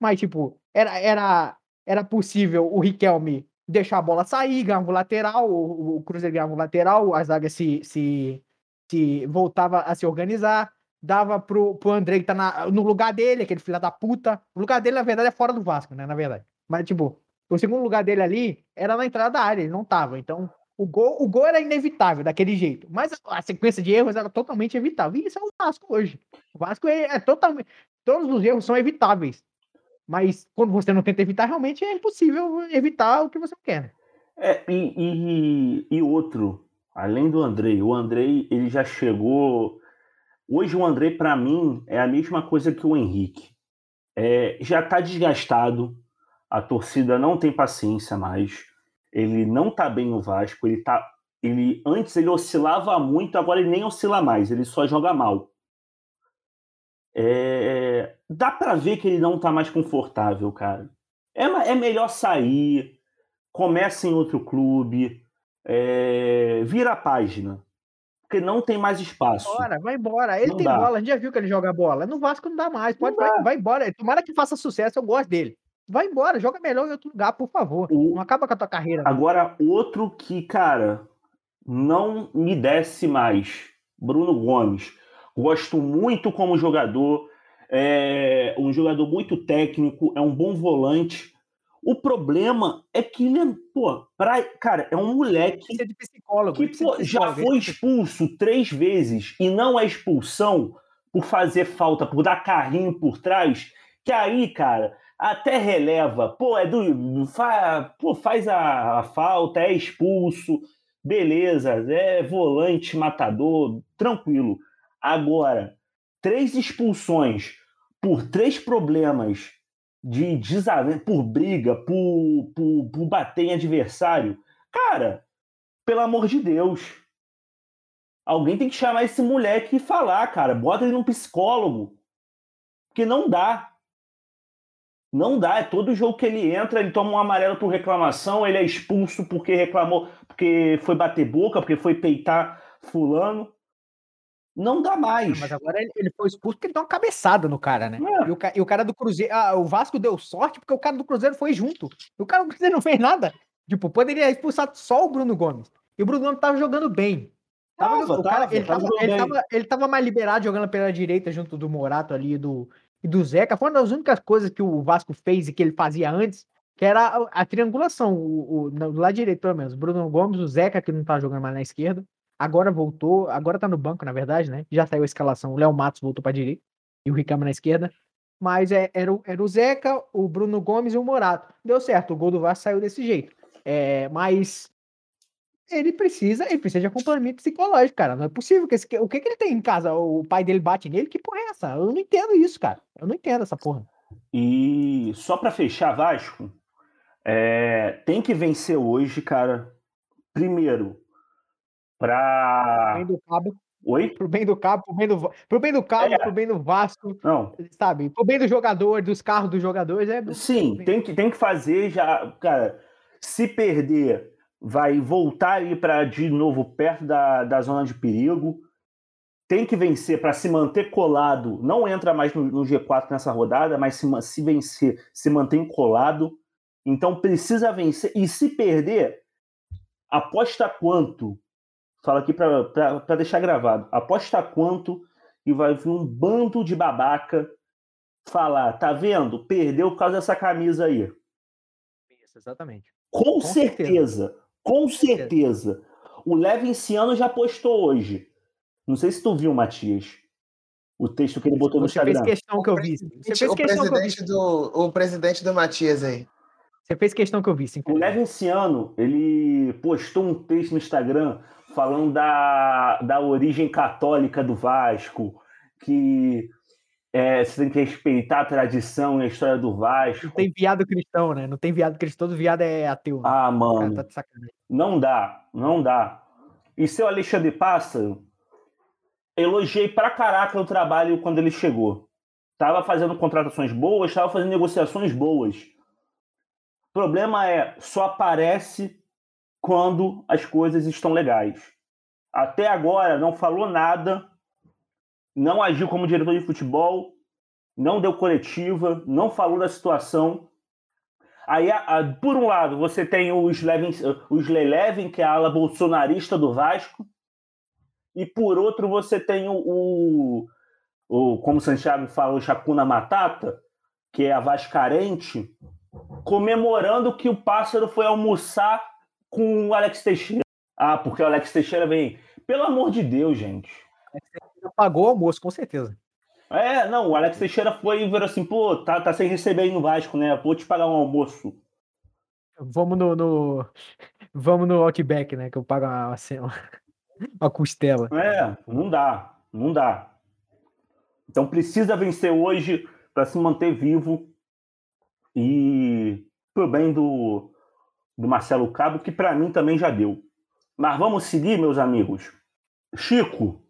Mas, tipo, era, era, era possível o Riquelme deixar a bola sair, ganhava o lateral, o, o Cruzeiro ganhava o lateral, a zaga se, se, se voltava a se organizar, dava pro, pro André que tá na- no lugar dele, aquele filho da puta. O lugar dele, na verdade, é fora do Vasco, né? Na verdade. Mas, tipo, o segundo lugar dele ali era na entrada da área, ele não tava. Então, o gol, o gol era inevitável daquele jeito. Mas a, sequência de erros era totalmente evitável. E isso é o Vasco hoje. O Vasco é, é totalmente. Todos os erros são evitáveis. Mas quando você não tenta evitar, realmente é impossível evitar o que você quer. É, e, e, e outro, além do Andrei, o Andrei ele já chegou. Hoje o Andrei, para mim, é a mesma coisa que o Henrique. É, já está desgastado, a torcida não tem paciência mais. Ele não tá bem no Vasco, ele tá. Ele, antes ele oscilava muito, agora ele nem oscila mais, ele só joga mal. É, dá para ver que ele não tá mais confortável, cara. É, é melhor sair, começa em outro clube, é, vira a página. Porque não tem mais espaço. Bora, vai embora. Ele Não tem dá. bola, a gente já viu que ele joga bola. No Vasco não dá mais. Pode, Não vai, dá. vai embora. Tomara que faça sucesso, eu gosto dele. Vai embora, joga melhor em outro lugar, por favor. O- Não acaba com a tua carreira. Agora, outro que, cara, não me desce mais. Bruno Gomes. Gosto muito como jogador. É um jogador muito técnico, é um bom volante. O problema é que ele é, pô, pra, cara, é um moleque Precisa de psicólogo. que pô, de já psicólogo, foi expulso três vezes e não é expulsão por fazer falta, por dar carrinho por trás, que aí, cara, até releva. Pô, é do. Fa, pô, faz a, a falta, é expulso, beleza, é volante, matador, tranquilo. Agora, três expulsões por três problemas de desavença, por briga, por, por, por bater em adversário. Cara, pelo amor de Deus. Alguém tem que chamar esse moleque e falar, cara. Bota ele num psicólogo. Porque não dá. Não dá. É todo jogo que ele entra, ele toma um amarelo por reclamação, ele é expulso porque reclamou, porque foi bater boca, porque foi peitar fulano. Não dá mais. Mas agora ele, foi expulso porque ele deu uma cabeçada no cara, né? É. E, o, e o cara do Cruzeiro. Ah, o Vasco deu sorte porque o cara do Cruzeiro foi junto. E o cara do Cruzeiro não fez nada. Tipo, poderia expulsar só o Bruno Gomes. E o Bruno Gomes tava jogando bem. Tava, Tava, cara, tava, ele, tava ele, ele tava mais liberado jogando pela direita junto do Morato ali e do, e do Zeca. Foi uma das únicas coisas que o Vasco fez e que ele fazia antes, que era a, a triangulação, o, o, no lado direito, pelo menos. Bruno Gomes, o Zeca, que não tá jogando mais na esquerda. Agora voltou, agora tá no banco, na verdade, né? Já saiu a escalação. O Léo Matos voltou pra direita e o Ricama na esquerda. Mas é, era, o- era o Zeca, o Bruno Gomes e o Morato. Deu certo, o gol do Vasco saiu desse jeito. É, mas ele precisa, ele precisa de acompanhamento psicológico, cara. Não é possível que esse, o que, que ele tem em casa? O pai dele bate nele? Que porra é essa? Eu não entendo isso, cara. Eu não entendo essa porra. E só para fechar, Vasco, é, tem que vencer hoje, cara. Primeiro, Pro para. bem do cabo, Oi? pro bem do cabo, pro bem do, pro bem do cabo, É. pro bem do Vasco, Não. sabe? Pro bem do jogador, dos carros dos jogadores, é. Sim, tem que, tem que fazer já. Cara, se perder, vai voltar ali para de novo perto da, da zona de perigo. Tem que vencer para se manter colado. Não entra mais no, no G4 nessa rodada, mas se, se vencer, se mantém colado. Então precisa vencer. E se perder, aposta quanto? Fala aqui para deixar gravado. Aposta quanto e vai vir um bando de babaca falar, tá vendo? Perdeu por causa dessa camisa aí. Isso, exatamente. Com, Com certeza. certeza. Com certeza. O Levinciano já postou hoje. Não sei se tu viu, Matias. O texto que ele botou no Você fez Instagram. questão que eu vi. Você fez o questão que eu vi. presidente do o presidente do Matias aí. Você fez questão que eu vi, sim. O Levinciano, ele postou um texto no Instagram falando da, da origem católica do Vasco, que é, você tem que respeitar a tradição e a história do Vasco. Não tem viado cristão, né? Não tem viado cristão, todo viado é ateu. Né? Ah, mano. tá. Não dá, não dá. E seu Alexandre Pássaro, elogiei pra caraca o trabalho quando ele chegou. Tava fazendo contratações boas, tava fazendo negociações boas. O problema é, só aparece quando as coisas estão legais. Até agora não falou nada, não agiu como diretor de futebol, não deu coletiva, não falou da situação. Aí, a- a- por um lado, você tem o Slelevin, que é a ala bolsonarista do Vasco, e por outro, você tem o, o, o como o Santiago fala, o Chacuna Matata, que é a Vascarente, comemorando que o pássaro foi almoçar com o Alex Teixeira. Ah, porque o Alex Teixeira vem. Pelo amor de Deus, gente. Pagou o almoço, com certeza. É, não, o Alex Teixeira foi e virou assim, pô, tá, tá sem receber aí no Vasco, né? Vou te pagar um almoço. Vamos no, no- Vamos no Outback, né? Que eu pago uma, assim, uma, uma costela. É, não dá, não dá. Então precisa vencer hoje para se manter vivo e pro bem do, do Marcelo Cabo, que para mim também já deu. Mas vamos seguir, meus amigos. Chico,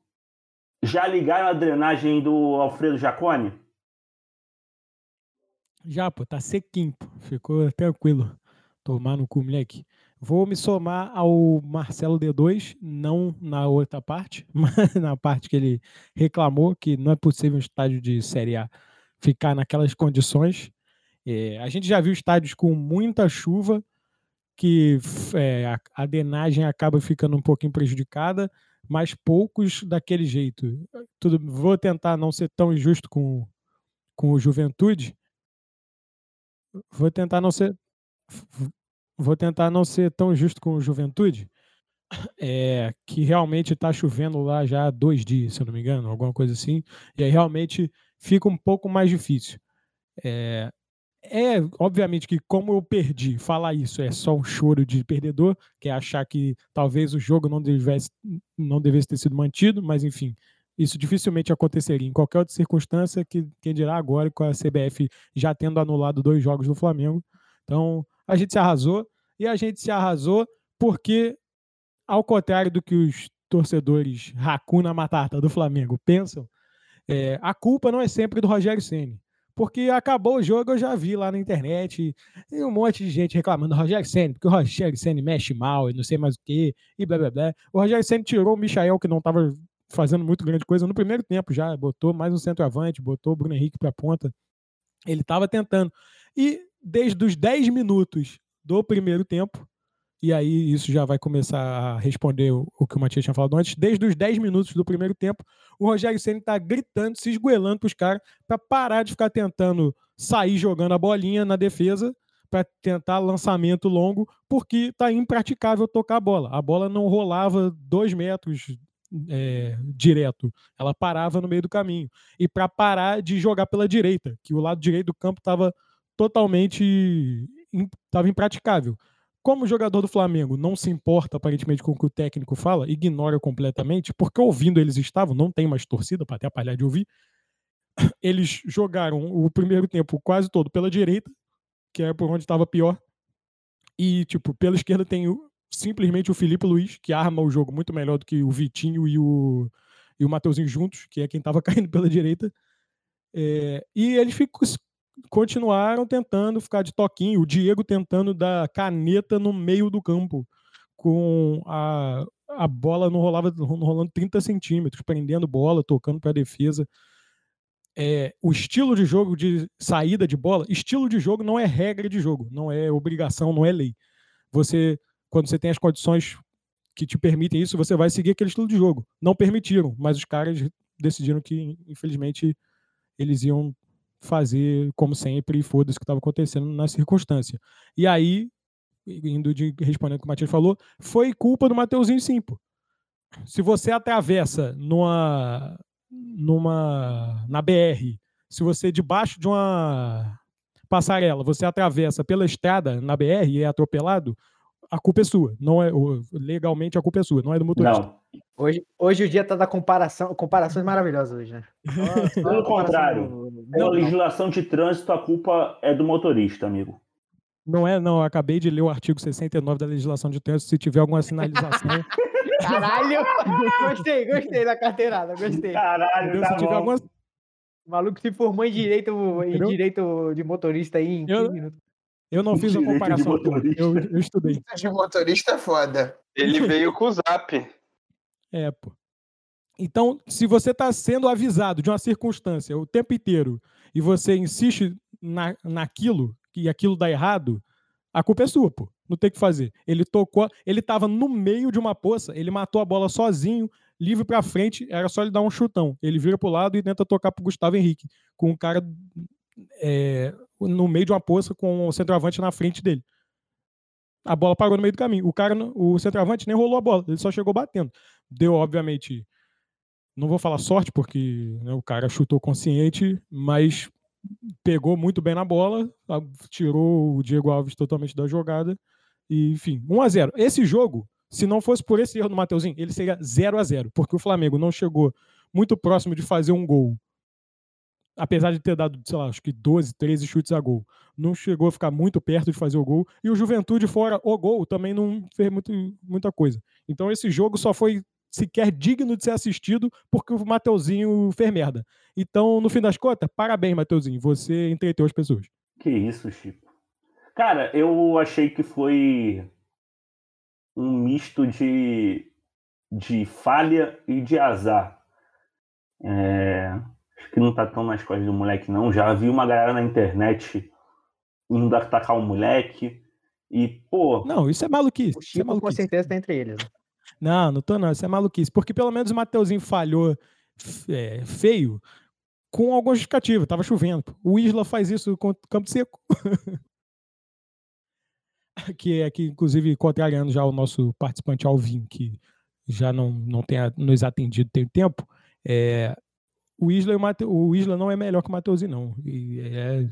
já ligaram a drenagem do Alfredo Jacone? Já, pô, tá sequinho. Ficou tranquilo. Tomar no cu, moleque. Vou me somar ao Marcelo D2, não na outra parte, mas na parte que ele reclamou que não é possível um estádio de Série A ficar naquelas condições. É, a gente já viu estádios com muita chuva, que é, a, a drenagem acaba ficando um pouquinho prejudicada, mas poucos daquele jeito. Tudo, vou tentar não ser tão injusto com, com o Juventude. Vou tentar não ser vou tentar não ser tão justo com o Juventude, é, que realmente está chovendo lá já há dois dias, se eu não me engano, alguma coisa assim, e aí realmente fica um pouco mais difícil. É, é, obviamente que como eu perdi, falar isso é só um choro de perdedor, que é achar que talvez o jogo não devesse, não devesse ter sido mantido, mas enfim, isso dificilmente aconteceria em qualquer outra circunstância, que quem dirá agora com a CBF já tendo anulado dois jogos do Flamengo. Então, a gente se arrasou, e a gente se arrasou porque, ao contrário do que os torcedores Racuna Matata do Flamengo pensam, é, a culpa não é sempre do Rogério Ceni porque acabou o jogo, eu já vi lá na internet um monte de gente reclamando do Rogério Senna, porque o Rogério Senna mexe mal e não sei mais o que, e blá blá blá. O Rogério Senna tirou o Michael, que não estava fazendo muito grande coisa no primeiro tempo já, botou mais um centroavante, botou o Bruno Henrique para ponta. Ele estava tentando. E desde os 10 minutos do primeiro tempo, e aí isso já vai começar a responder o, que o Matias tinha falado antes. Desde os 10 minutos do primeiro tempo, o Rogério Senna está gritando, se esgoelando para os caras, para parar de ficar tentando sair jogando a bolinha na defesa, para tentar lançamento longo, porque está impraticável tocar a bola. A bola não rolava dois metros é, direto, ela parava no meio do caminho. E para parar de jogar pela direita, que o lado direito do campo estava totalmente estava impraticável. Como o jogador do Flamengo não se importa aparentemente com o que o técnico fala, ignora completamente, porque ouvindo eles estavam, não tem mais torcida para atrapalhar de ouvir. Eles jogaram o primeiro tempo quase todo pela direita, que é por onde estava pior. E, tipo, pela esquerda tem o, simplesmente o Felipe Luiz, que arma o jogo muito melhor do que o Vitinho e o, e o Mateuzinho juntos, que é quem estava caindo pela direita. É, e eles ficam, continuaram tentando ficar de toquinho, o Diego tentando dar caneta no meio do campo, com a, a bola não rolava não rolando 30 centímetros, prendendo bola, tocando para a defesa. É, o estilo de jogo de saída de bola, estilo de jogo não é regra de jogo, não é obrigação, não é lei. Você, quando você tem as condições que te permitem isso, você vai seguir aquele estilo de jogo. Não permitiram, mas os caras decidiram que, infelizmente, eles iam fazer como sempre e foda-se o que estava acontecendo na circunstância. E aí, indo de respondendo o que o Matias falou, foi culpa do Mateuzinho sim, pô. Se você atravessa numa numa na BR, se você debaixo de uma passarela, você atravessa pela estrada na BR e é atropelado, a culpa é sua, não é legalmente a culpa é sua, não é do motorista. Não. Hoje, hoje o dia tá da comparação, comparações maravilhosas hoje, né? Nossa, Pelo contrário, pela legislação de trânsito a culpa é do motorista, amigo. Não é, não. Eu acabei de ler o artigo 69 da legislação de trânsito. Se tiver alguma sinalização. Caralho! gostei, gostei da carteirada, gostei. Caralho, tá se tiver alguma. O maluco se formou em direito, em direito de motorista aí em 15 eu, minutos. Eu não fiz a comparação. Eu, eu estudei. De motorista é foda. Ele veio com o zap. É, pô. Então, se você está sendo avisado de uma circunstância o tempo inteiro e você insiste na, naquilo e aquilo dá errado, a culpa é sua, pô. Não tem o que fazer. Ele tocou, ele estava no meio de uma poça, ele matou a bola sozinho, livre para frente, era só ele dar um chutão. Ele vira pro lado e tenta tocar pro Gustavo Henrique, com o cara é, no meio de uma poça com o centroavante na frente dele. A bola parou no meio do caminho. O cara, o centroavante nem rolou a bola, ele só chegou batendo. Deu, obviamente, não vou falar sorte, porque né, o cara chutou consciente, mas pegou muito bem na bola, tirou o Diego Alves totalmente da jogada. E, enfim, 1 a 0 Esse jogo, se não fosse por esse erro do Mateuzinho, ele seria 0 a 0 porque o Flamengo não chegou muito próximo de fazer um gol apesar de ter dado, sei lá, acho que 12, 13 chutes a gol, não chegou a ficar muito perto de fazer o gol. E o Juventude, fora o gol, também não fez muito, muita coisa. Então esse jogo só foi sequer digno de ser assistido porque o Mateuzinho fez merda. Então, no fim das contas, parabéns, Mateuzinho. Você entreteu as pessoas. Que isso, Chico. Cara, eu achei que foi um misto de, de falha e de azar. É, acho que não tá tão nas costas do moleque, não. Já vi uma galera na internet indo atacar o moleque. E, pô. Não, isso é maluquice. O Isso é Chico com maluquice. certeza tá entre eles. né? Não, não tô não. Isso é maluquice. Porque pelo menos o Mateuzinho falhou é, feio com alguma justificativa. Tava chovendo. O Isla faz isso com o campo seco. que é que, inclusive, contrariando já o nosso participante Alvin, que já não, não tem a- nos atendido tem tempo, é, o, Isla o, Mate, o Isla não é melhor que o Mateuzinho, não. É-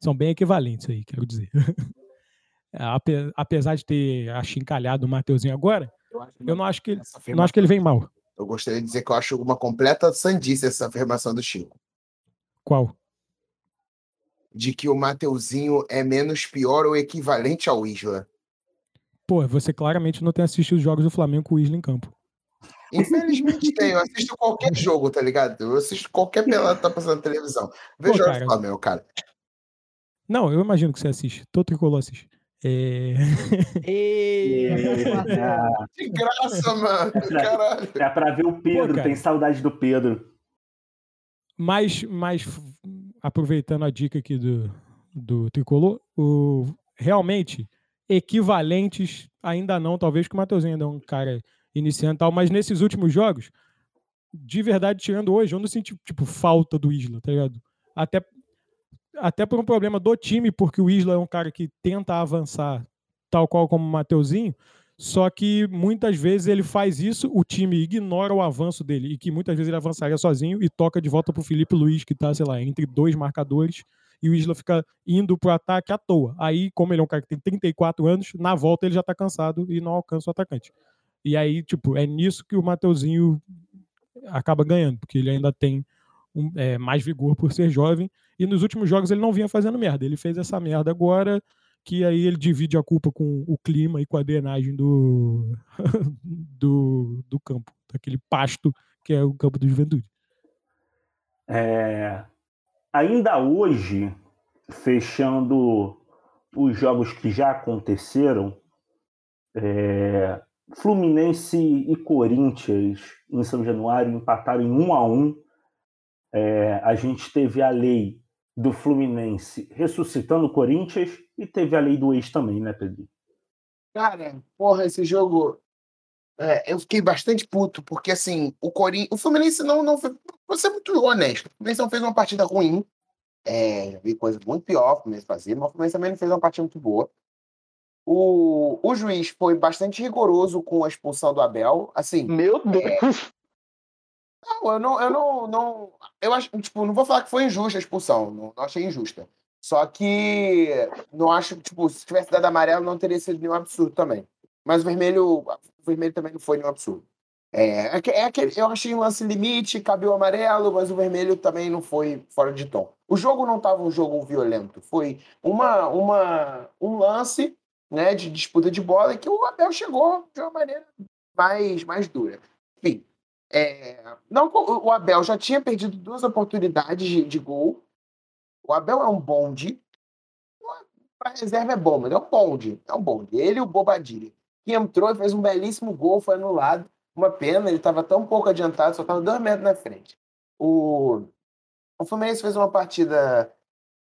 são bem equivalentes aí, quero dizer. Ape- Apesar de ter achincalhado o Mateuzinho agora, eu não acho que ele, não acho que ele vem mal. Eu gostaria de dizer que eu acho uma completa sandice essa afirmação do Chico. Qual? De que o Mateuzinho é menos pior ou equivalente ao Isla. Pô, você claramente não tem assistido os jogos do Flamengo com o Isla em campo. Infelizmente tem, eu assisto qualquer jogo, tá ligado? Eu assisto qualquer pelada que tá passando na televisão. Veja o Flamengo, cara. Não, eu imagino que você assiste. Todo tricolor assiste. É... De graça, mano. pra- Caralho. É pra ver o Pedro, cara. tem saudade do Pedro. Mas, mas aproveitando a dica aqui do, do tricolor, o, realmente equivalentes ainda não, talvez que o Matheusinho ainda é um cara iniciante e tal, mas nesses últimos jogos, de verdade, tirando hoje, eu não senti tipo falta do Isla, tá ligado? Até, até por um problema do time, porque o Isla é um cara que tenta avançar tal qual como o Mateuzinho, só que muitas vezes ele faz isso, o time ignora o avanço dele, e que muitas vezes ele avançaria sozinho e toca de volta pro Felipe Luiz, que tá, sei lá, entre dois marcadores, e o Isla fica indo pro ataque à toa. Aí, como ele é um cara que tem 34 anos, na volta ele já tá cansado e não alcança o atacante. E aí, tipo, é nisso que o Mateuzinho acaba ganhando, porque ele ainda tem um- é, mais vigor por ser jovem. E nos últimos jogos ele não vinha fazendo merda. Ele fez essa merda agora, que aí ele divide a culpa com o clima e com a drenagem do, do, do campo, daquele pasto que é o campo do Juventude. É, ainda hoje, fechando os jogos que já aconteceram, é, Fluminense e Corinthians em São Januário empataram em 1 a 1. É, a gente teve a lei do Fluminense ressuscitando o Corinthians e teve a lei do ex também, né, Pedro? Cara, porra, esse jogo. é, eu fiquei bastante puto, porque assim, o Corinthians. O Fluminense não, não foi. Vou ser muito honesto. O Fluminense não fez uma partida ruim. É, vi coisa muito pior o Fluminense fazia, mas o Fluminense também não fez uma partida muito boa. O, o juiz foi bastante rigoroso com a expulsão do Abel. Assim, Meu Deus! não, eu não, eu não, não. Eu acho, tipo, não vou falar que foi injusta a expulsão, não, não achei injusta. Só que não acho, tipo, se tivesse dado amarelo, não teria sido nenhum absurdo também. Mas o vermelho, o vermelho também não foi nenhum absurdo. É, é, que- é aquele, eu achei um lance limite, cabeu o amarelo, mas o vermelho também não foi fora de tom. O jogo não estava um jogo violento, foi uma, uma, um lance né, de disputa de bola que o Abel chegou de uma maneira mais, mais dura. Enfim, é, não, o Abel já tinha perdido duas oportunidades de, de gol. O Abel é um bonde. Para reserva é bom, mas é um bonde. É um bonde. Ele e o Bobadilha. Que entrou e fez um belíssimo gol, foi anulado. Uma pena, ele estava tão pouco adiantado, só estava dois metros na frente. O, o Fluminense fez uma partida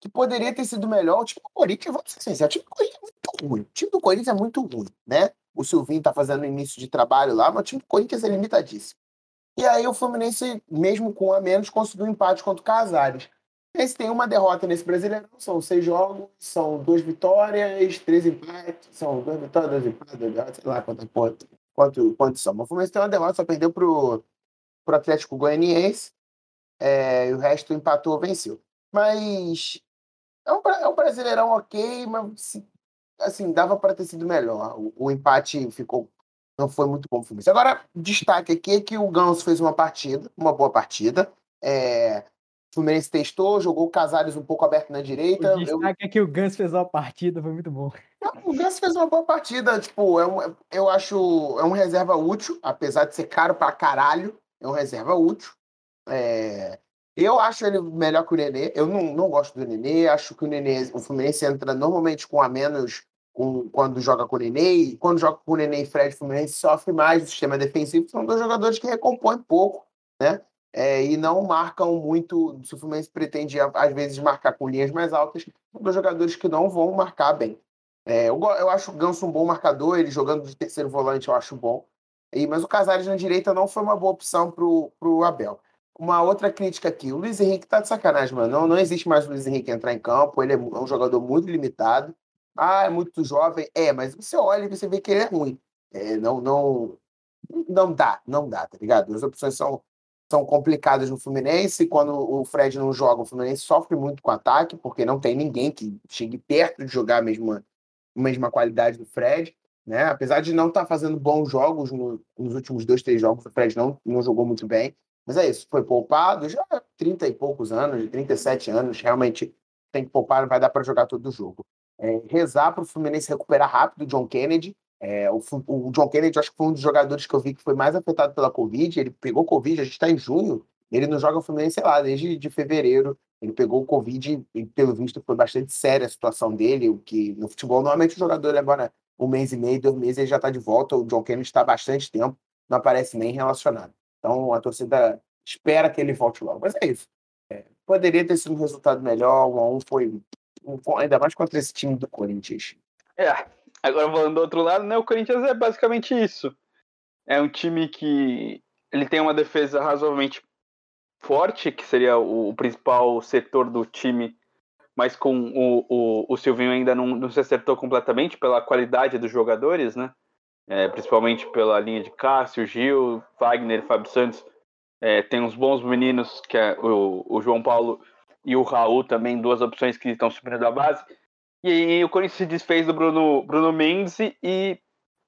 que poderia ter sido melhor. O time do Corinthians, vamos ser sinceros, o time do Corinthians é muito ruim. O time do Corinthians é muito ruim, né? O Silvinho tá fazendo início de trabalho lá, mas o time do Corinthians é limitadíssimo. E aí o Fluminense, mesmo com a menos, conseguiu um empate contra o Casares. Esse tem uma derrota nesse Brasileirão, são seis jogos, são duas vitórias, três empates, são duas vitórias, dois empates, dois sei lá quanto, quanto, quanto, quanto são. Mas o Fluminense tem uma derrota, só perdeu pro, pro Atlético Goianiense, é, e o resto empatou, venceu. Mas é um, é um Brasileirão ok, mas assim, dava para ter sido melhor. O, o empate ficou não foi muito bom pro Fluminense. Agora, destaque aqui é que o Ganso fez uma partida, uma boa partida. É, o Fluminense testou, jogou o Casares um pouco aberto na direita. O Eu, destaque é que o Gans fez uma partida, foi muito bom. o Ganso fez uma boa partida. Tipo, é um, eu acho é um reserva útil, apesar de ser caro pra caralho. É um reserva útil. É, Eu acho ele melhor que o Nenê. Eu não, não gosto do Nenê. Acho que o Nenê, o Fluminense entra normalmente com a menos com, quando joga com o Nenê. E quando joga com o Nenê e Fred, o Fluminense sofre mais do sistema defensivo. São dois jogadores que recompõem pouco, né? É, e não marcam muito. Se o Fluminense pretende, às vezes, marcar com linhas mais altas, são dois jogadores que não vão marcar bem. É, eu, eu acho o Ganso um bom marcador, ele jogando de terceiro volante eu acho bom. E, mas o Casares na direita não foi uma boa opção para o Abel. Uma outra crítica aqui, o Luiz Henrique tá de sacanagem, mano. Não, não existe mais o Luiz Henrique entrar em campo, ele é um jogador muito limitado. Ah, é muito jovem. É, mas você olha e você vê que ele é ruim. É, não, não, não dá, não dá, tá ligado? As opções são, são complicadas no Fluminense. Quando o Fred não joga, o Fluminense sofre muito com ataque, porque não tem ninguém que chegue perto de jogar a mesma, a mesma qualidade do Fred. Né? Apesar de não estar tá fazendo bons jogos no, nos últimos dois, três jogos, o Fred não, não jogou muito bem. Mas é isso, foi poupado já há 30 e poucos anos, 37 anos, realmente tem que poupar, não vai dar para jogar todo o jogo. É, rezar para o Fluminense recuperar rápido o John Kennedy. É, o, o, John Kennedy, acho que foi um dos jogadores que eu vi que foi mais afetado pela Covid. Ele pegou Covid, a gente está em junho, ele não joga o Fluminense, sei lá, desde de fevereiro. Ele pegou o Covid e, pelo visto, foi bastante séria a situação dele. O que no futebol, normalmente o jogador agora um mês e meio, dois meses, ele já está de volta. O John Kennedy está há bastante tempo, não aparece nem relacionado. Então a torcida espera que ele volte logo. Mas é isso. É, poderia ter sido um resultado melhor, um a um foi. Um, ainda mais contra esse time do Corinthians. É, agora falando do outro lado, né? O Corinthians é basicamente isso. É um time que ele tem uma defesa razoavelmente forte, que seria o, principal setor do time, mas com o, o, o Silvinho ainda não, não se acertou completamente pela qualidade dos jogadores, né? É, principalmente pela linha de Cássio, Gil, Wagner, Fábio Santos. É, tem uns bons meninos, que é o, o, João Paulo e o Raul também, duas opções que estão subindo da base. E aí o Corinthians se desfez do Bruno, Bruno Mendes e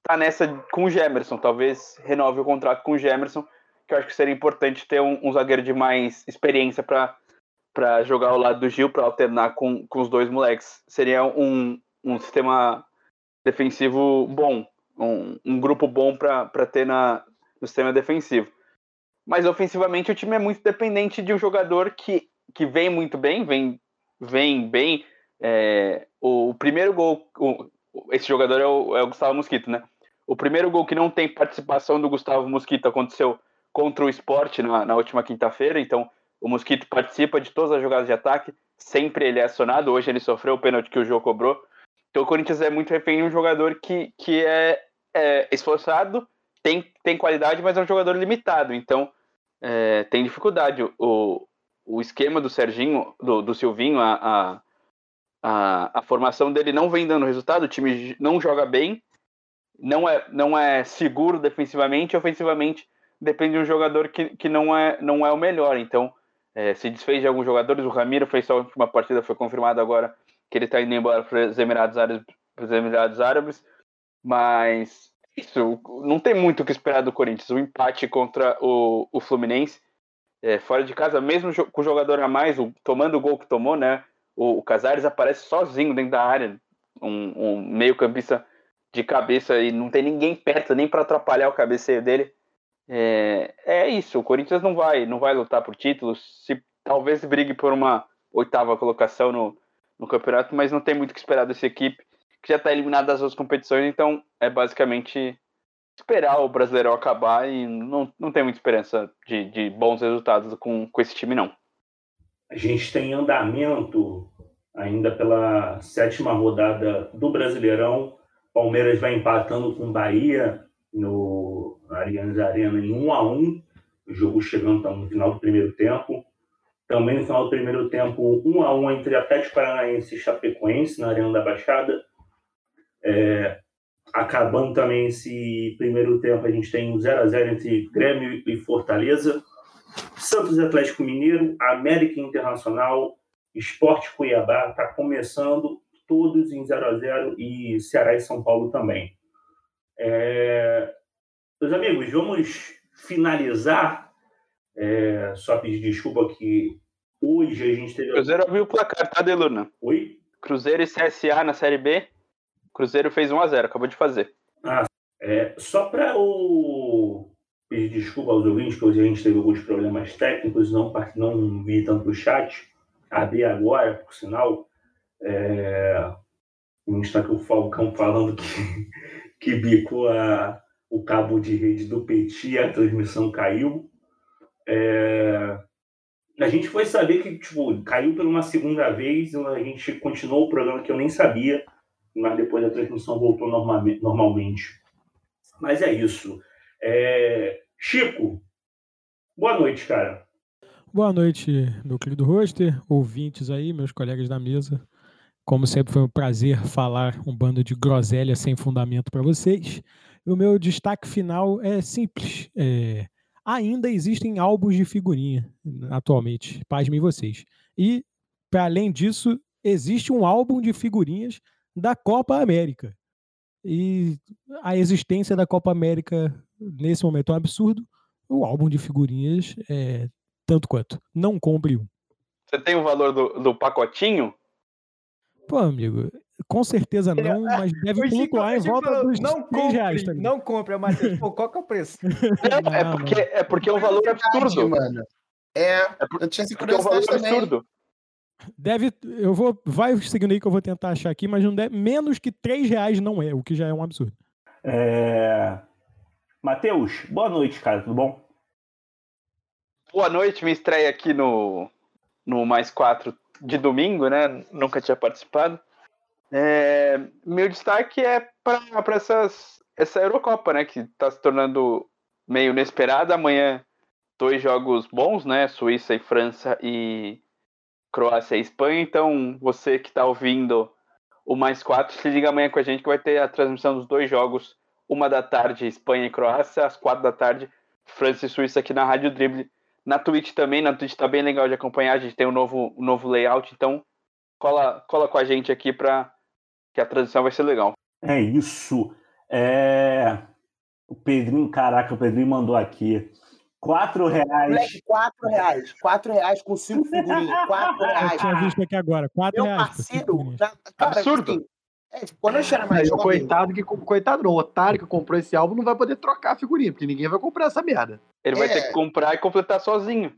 tá nessa com o Gemerson. Talvez renove o contrato com o Gemerson, que eu acho que seria importante ter um, um zagueiro de mais experiência para jogar ao lado do Gil, para alternar com, com os dois moleques. Seria um, um sistema defensivo bom um, um grupo bom para ter na, no sistema defensivo. Mas ofensivamente o time é muito dependente de um jogador que, que vem muito bem, vem, vem bem. É, o primeiro gol, o, esse jogador é o, é o Gustavo Mosquito, né? O primeiro gol que não tem participação do Gustavo Mosquito aconteceu contra o esporte na, na última quinta-feira, então o Mosquito participa de todas as jogadas de ataque, sempre ele é acionado, hoje ele sofreu o pênalti que o jogo cobrou, então o Corinthians é muito refém de um jogador que, que é, é esforçado, tem, tem qualidade, mas é um jogador limitado. Então é, tem dificuldade. O, o esquema do Serginho, do, do Silvinho, a, a, a, a, formação dele não vem dando resultado, o time não joga bem, não é, não é seguro defensivamente, ofensivamente depende de um jogador que, que não, é, não é o melhor. Então é, se desfez de alguns jogadores. O Ramiro fez só última partida, foi confirmado agora que ele está indo embora para os Emirados Árabes, para os Emirados Árabes, mas isso, não tem muito o que esperar do Corinthians. O empate contra o, o Fluminense, é, fora de casa, mesmo com o jogador a mais, o, tomando o gol que tomou, né? O, o Casares aparece sozinho dentro da área, um, um meio-campista de cabeça e não tem ninguém perto nem para atrapalhar o cabeceio dele. É, é isso, o Corinthians não vai, não vai lutar por títulos, se talvez brigue por uma oitava colocação no, no campeonato, mas não tem muito o que esperar dessa equipe, que já está eliminada das outras competições, então é basicamente esperar o Brasileirão acabar e não, não tem muita esperança de, de bons resultados com, com esse time, não. A gente tem andamento ainda pela sétima rodada do Brasileirão. Palmeiras vai empatando com Bahia no Allianz Arena em 1 a 1 o jogo chegando no final do primeiro tempo. Também no final do primeiro tempo, 1 a 1 entre Atlético Paranaense e Chapecoense na Arena da Baixada. É, acabando também esse primeiro tempo, a gente tem um 0 a 0 entre Grêmio e Fortaleza. Santos Atlético Mineiro, América Internacional, Esporte Cuiabá, está começando todos em 0 a 0 e Ceará e São Paulo também. É... Meus amigos, vamos finalizar. É... Só pedir desculpa que hoje a gente teve. Cruzeiro abriu o placar, tá, Deluna? Oi? Cruzeiro e CSA na Série B. Cruzeiro fez 1 a 0 acabou de fazer. Ah, é, só para o pedir desculpa aos ouvintes, que hoje a gente teve alguns problemas técnicos, não, não vi tanto o chat. Abri agora, por sinal, é, está aqui o Falcão falando que, que bicou a, o cabo de rede do Petit, a transmissão caiu. É, a gente foi saber que tipo, caiu por uma segunda vez, a gente continuou o programa que eu nem sabia, mas depois a transmissão voltou normalmente. Mas é isso. É... Chico, boa noite, cara. Boa noite, meu querido roster, ouvintes aí, meus colegas da mesa. Como sempre, foi um prazer falar um bando de groselha sem fundamento para vocês. O meu destaque final é simples. É... Ainda existem álbuns de figurinha atualmente, pasmem vocês. E, para além disso, existe um álbum de figurinhas da Copa América. E a existência da Copa América nesse momento é um absurdo. O álbum de figurinhas é tanto quanto. Não compre um. Você tem o valor do, do pacotinho? Pô, amigo, com certeza não, mas deve flutuar em volta dos não compre, reais. Tá não compre, Matheus. Pô, qual que é o preço? Não, é, porque, é porque é um valor absurdo. Mano. É, é eu tinha esse porque é um valor também. absurdo. Deve, eu vou, vai seguindo aí que eu vou tentar achar aqui, mas não deve, menos que 3 reais não é, o que já é um absurdo. É... Matheus, boa noite, cara, tudo bom? Boa noite, me estreia aqui no, no Mais 4 de domingo, né? Nunca tinha participado. É, meu destaque é para essa Eurocopa, né? Que está se tornando meio inesperada. Amanhã, dois jogos bons, né? Suíça e França e Croácia e Espanha. Então, você que está ouvindo o mais quatro, se liga amanhã com a gente que vai ter a transmissão dos dois jogos, uma da tarde Espanha e Croácia, às quatro da tarde França e Suíça aqui na Rádio Dribble. Na Twitch também, na Twitch tá bem legal de acompanhar, a gente tem um novo, um novo layout, então cola, cola com a gente aqui para que a transmissão vai ser legal. É isso. É... O Pedrinho, caraca, o Pedrinho mandou aqui. Quatro reais. Moleque, quatro reais. Quatro reais com cinco figurinhas. Quatro reais. Eu tinha visto aqui agora. Quatro Meu reais. parceiro. Cara, Absurdo. Assim, é, tipo, quando eu era mais jovem... Coitado, que, coitado não, o otário que comprou esse álbum não vai poder trocar a figurinha, porque ninguém vai comprar essa merda. Ele vai é. ter que comprar e completar sozinho.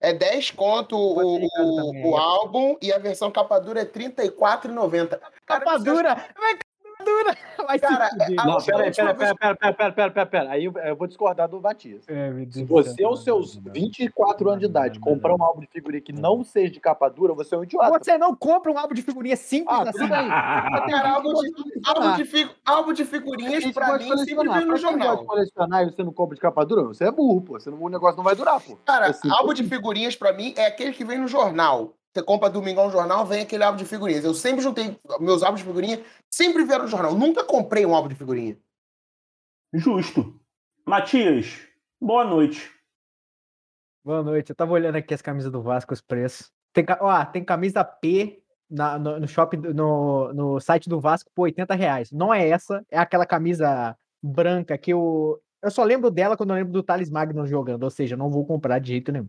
É 10 conto o, o, o, álbum e a versão capa dura é R$34,90. Capa dura? Vai dura. Vai cara, se não, peraí, peraí, peraí, peraí, peraí, peraí, peraí, peraí. Aí eu vou discordar do Batista. É, se você, aos seus 24 anos de idade, comprar um álbum de figurinha que não seja de capa dura, você é um idiota. Você não compra um álbum de figurinha simples ah, assim. Cara, álbum de, álbum, de álbum de figurinhas, pra mim, sempre vem no jornal. Você colecionar e você não compra de capa dura? Você é burro, pô. Você não, o negócio não vai durar, pô. Cara, é álbum de figurinhas, pra mim, é aquele que vem no jornal. Você compra Domingão no jornal, vem aquele álbum de figurinhas. Eu sempre juntei meus álbuns de figurinha, sempre vieram no jornal. Nunca comprei um álbum de figurinha. Justo. Matias, boa noite. Boa noite. Eu tava olhando aqui as camisas do Vasco, os preços. Tem, ó, tem camisa P na, no, no shopping, no, no site do Vasco por 80 reais. Não é essa, é aquela camisa branca que eu. Eu só lembro dela quando eu lembro do Thales Magno jogando, ou seja, não vou comprar de jeito nenhum.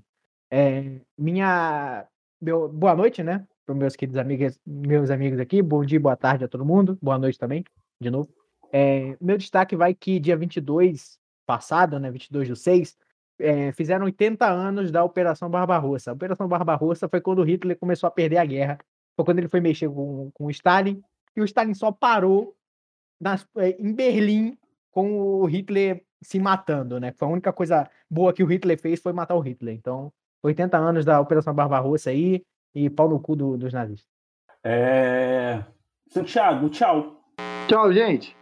É, minha meu, boa noite, né? Para meus queridos amigos, meus amigos aqui. Bom dia, boa tarde a todo mundo. Boa noite também, de novo. É, meu destaque vai que dia 22 passado, né? 22 do 6, é, fizeram 80 anos da Operação Barbarossa. A Operação Barbarossa foi quando Hitler começou a perder a guerra. Foi quando ele foi mexer com, com o Stalin. E o Stalin só parou nas, é, em Berlim com o Hitler se matando, né? Foi a única coisa boa que o Hitler fez foi matar o Hitler. Então, 80 anos da Operação Barbarossa aí e pau no cu do, dos nazistas. É... Santiago, tchau. Tchau, gente.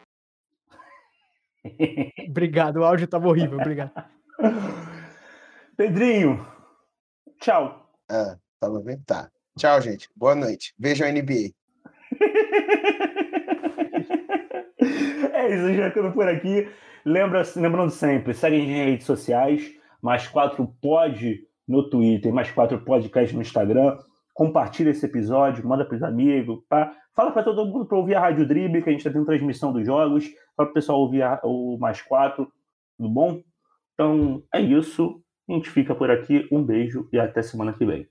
obrigado, o áudio estava horrível, obrigado. Pedrinho, tchau. Ah, tava bem? Tá. Tchau, gente. Boa noite. Vejam a NBA. é isso, já ficando por aqui. Lembra, lembrando sempre, segue as redes sociais, mais quatro pode no Twitter, mais quatro podcasts no Instagram. Compartilha esse episódio, manda para os amigos. Tá? Fala para todo mundo para ouvir a Rádio Dribble, que a gente está tendo transmissão dos jogos. Fala para o pessoal ouvir a, o mais quatro. Tudo bom? Então é isso. A gente fica por aqui. Um beijo e até semana que vem.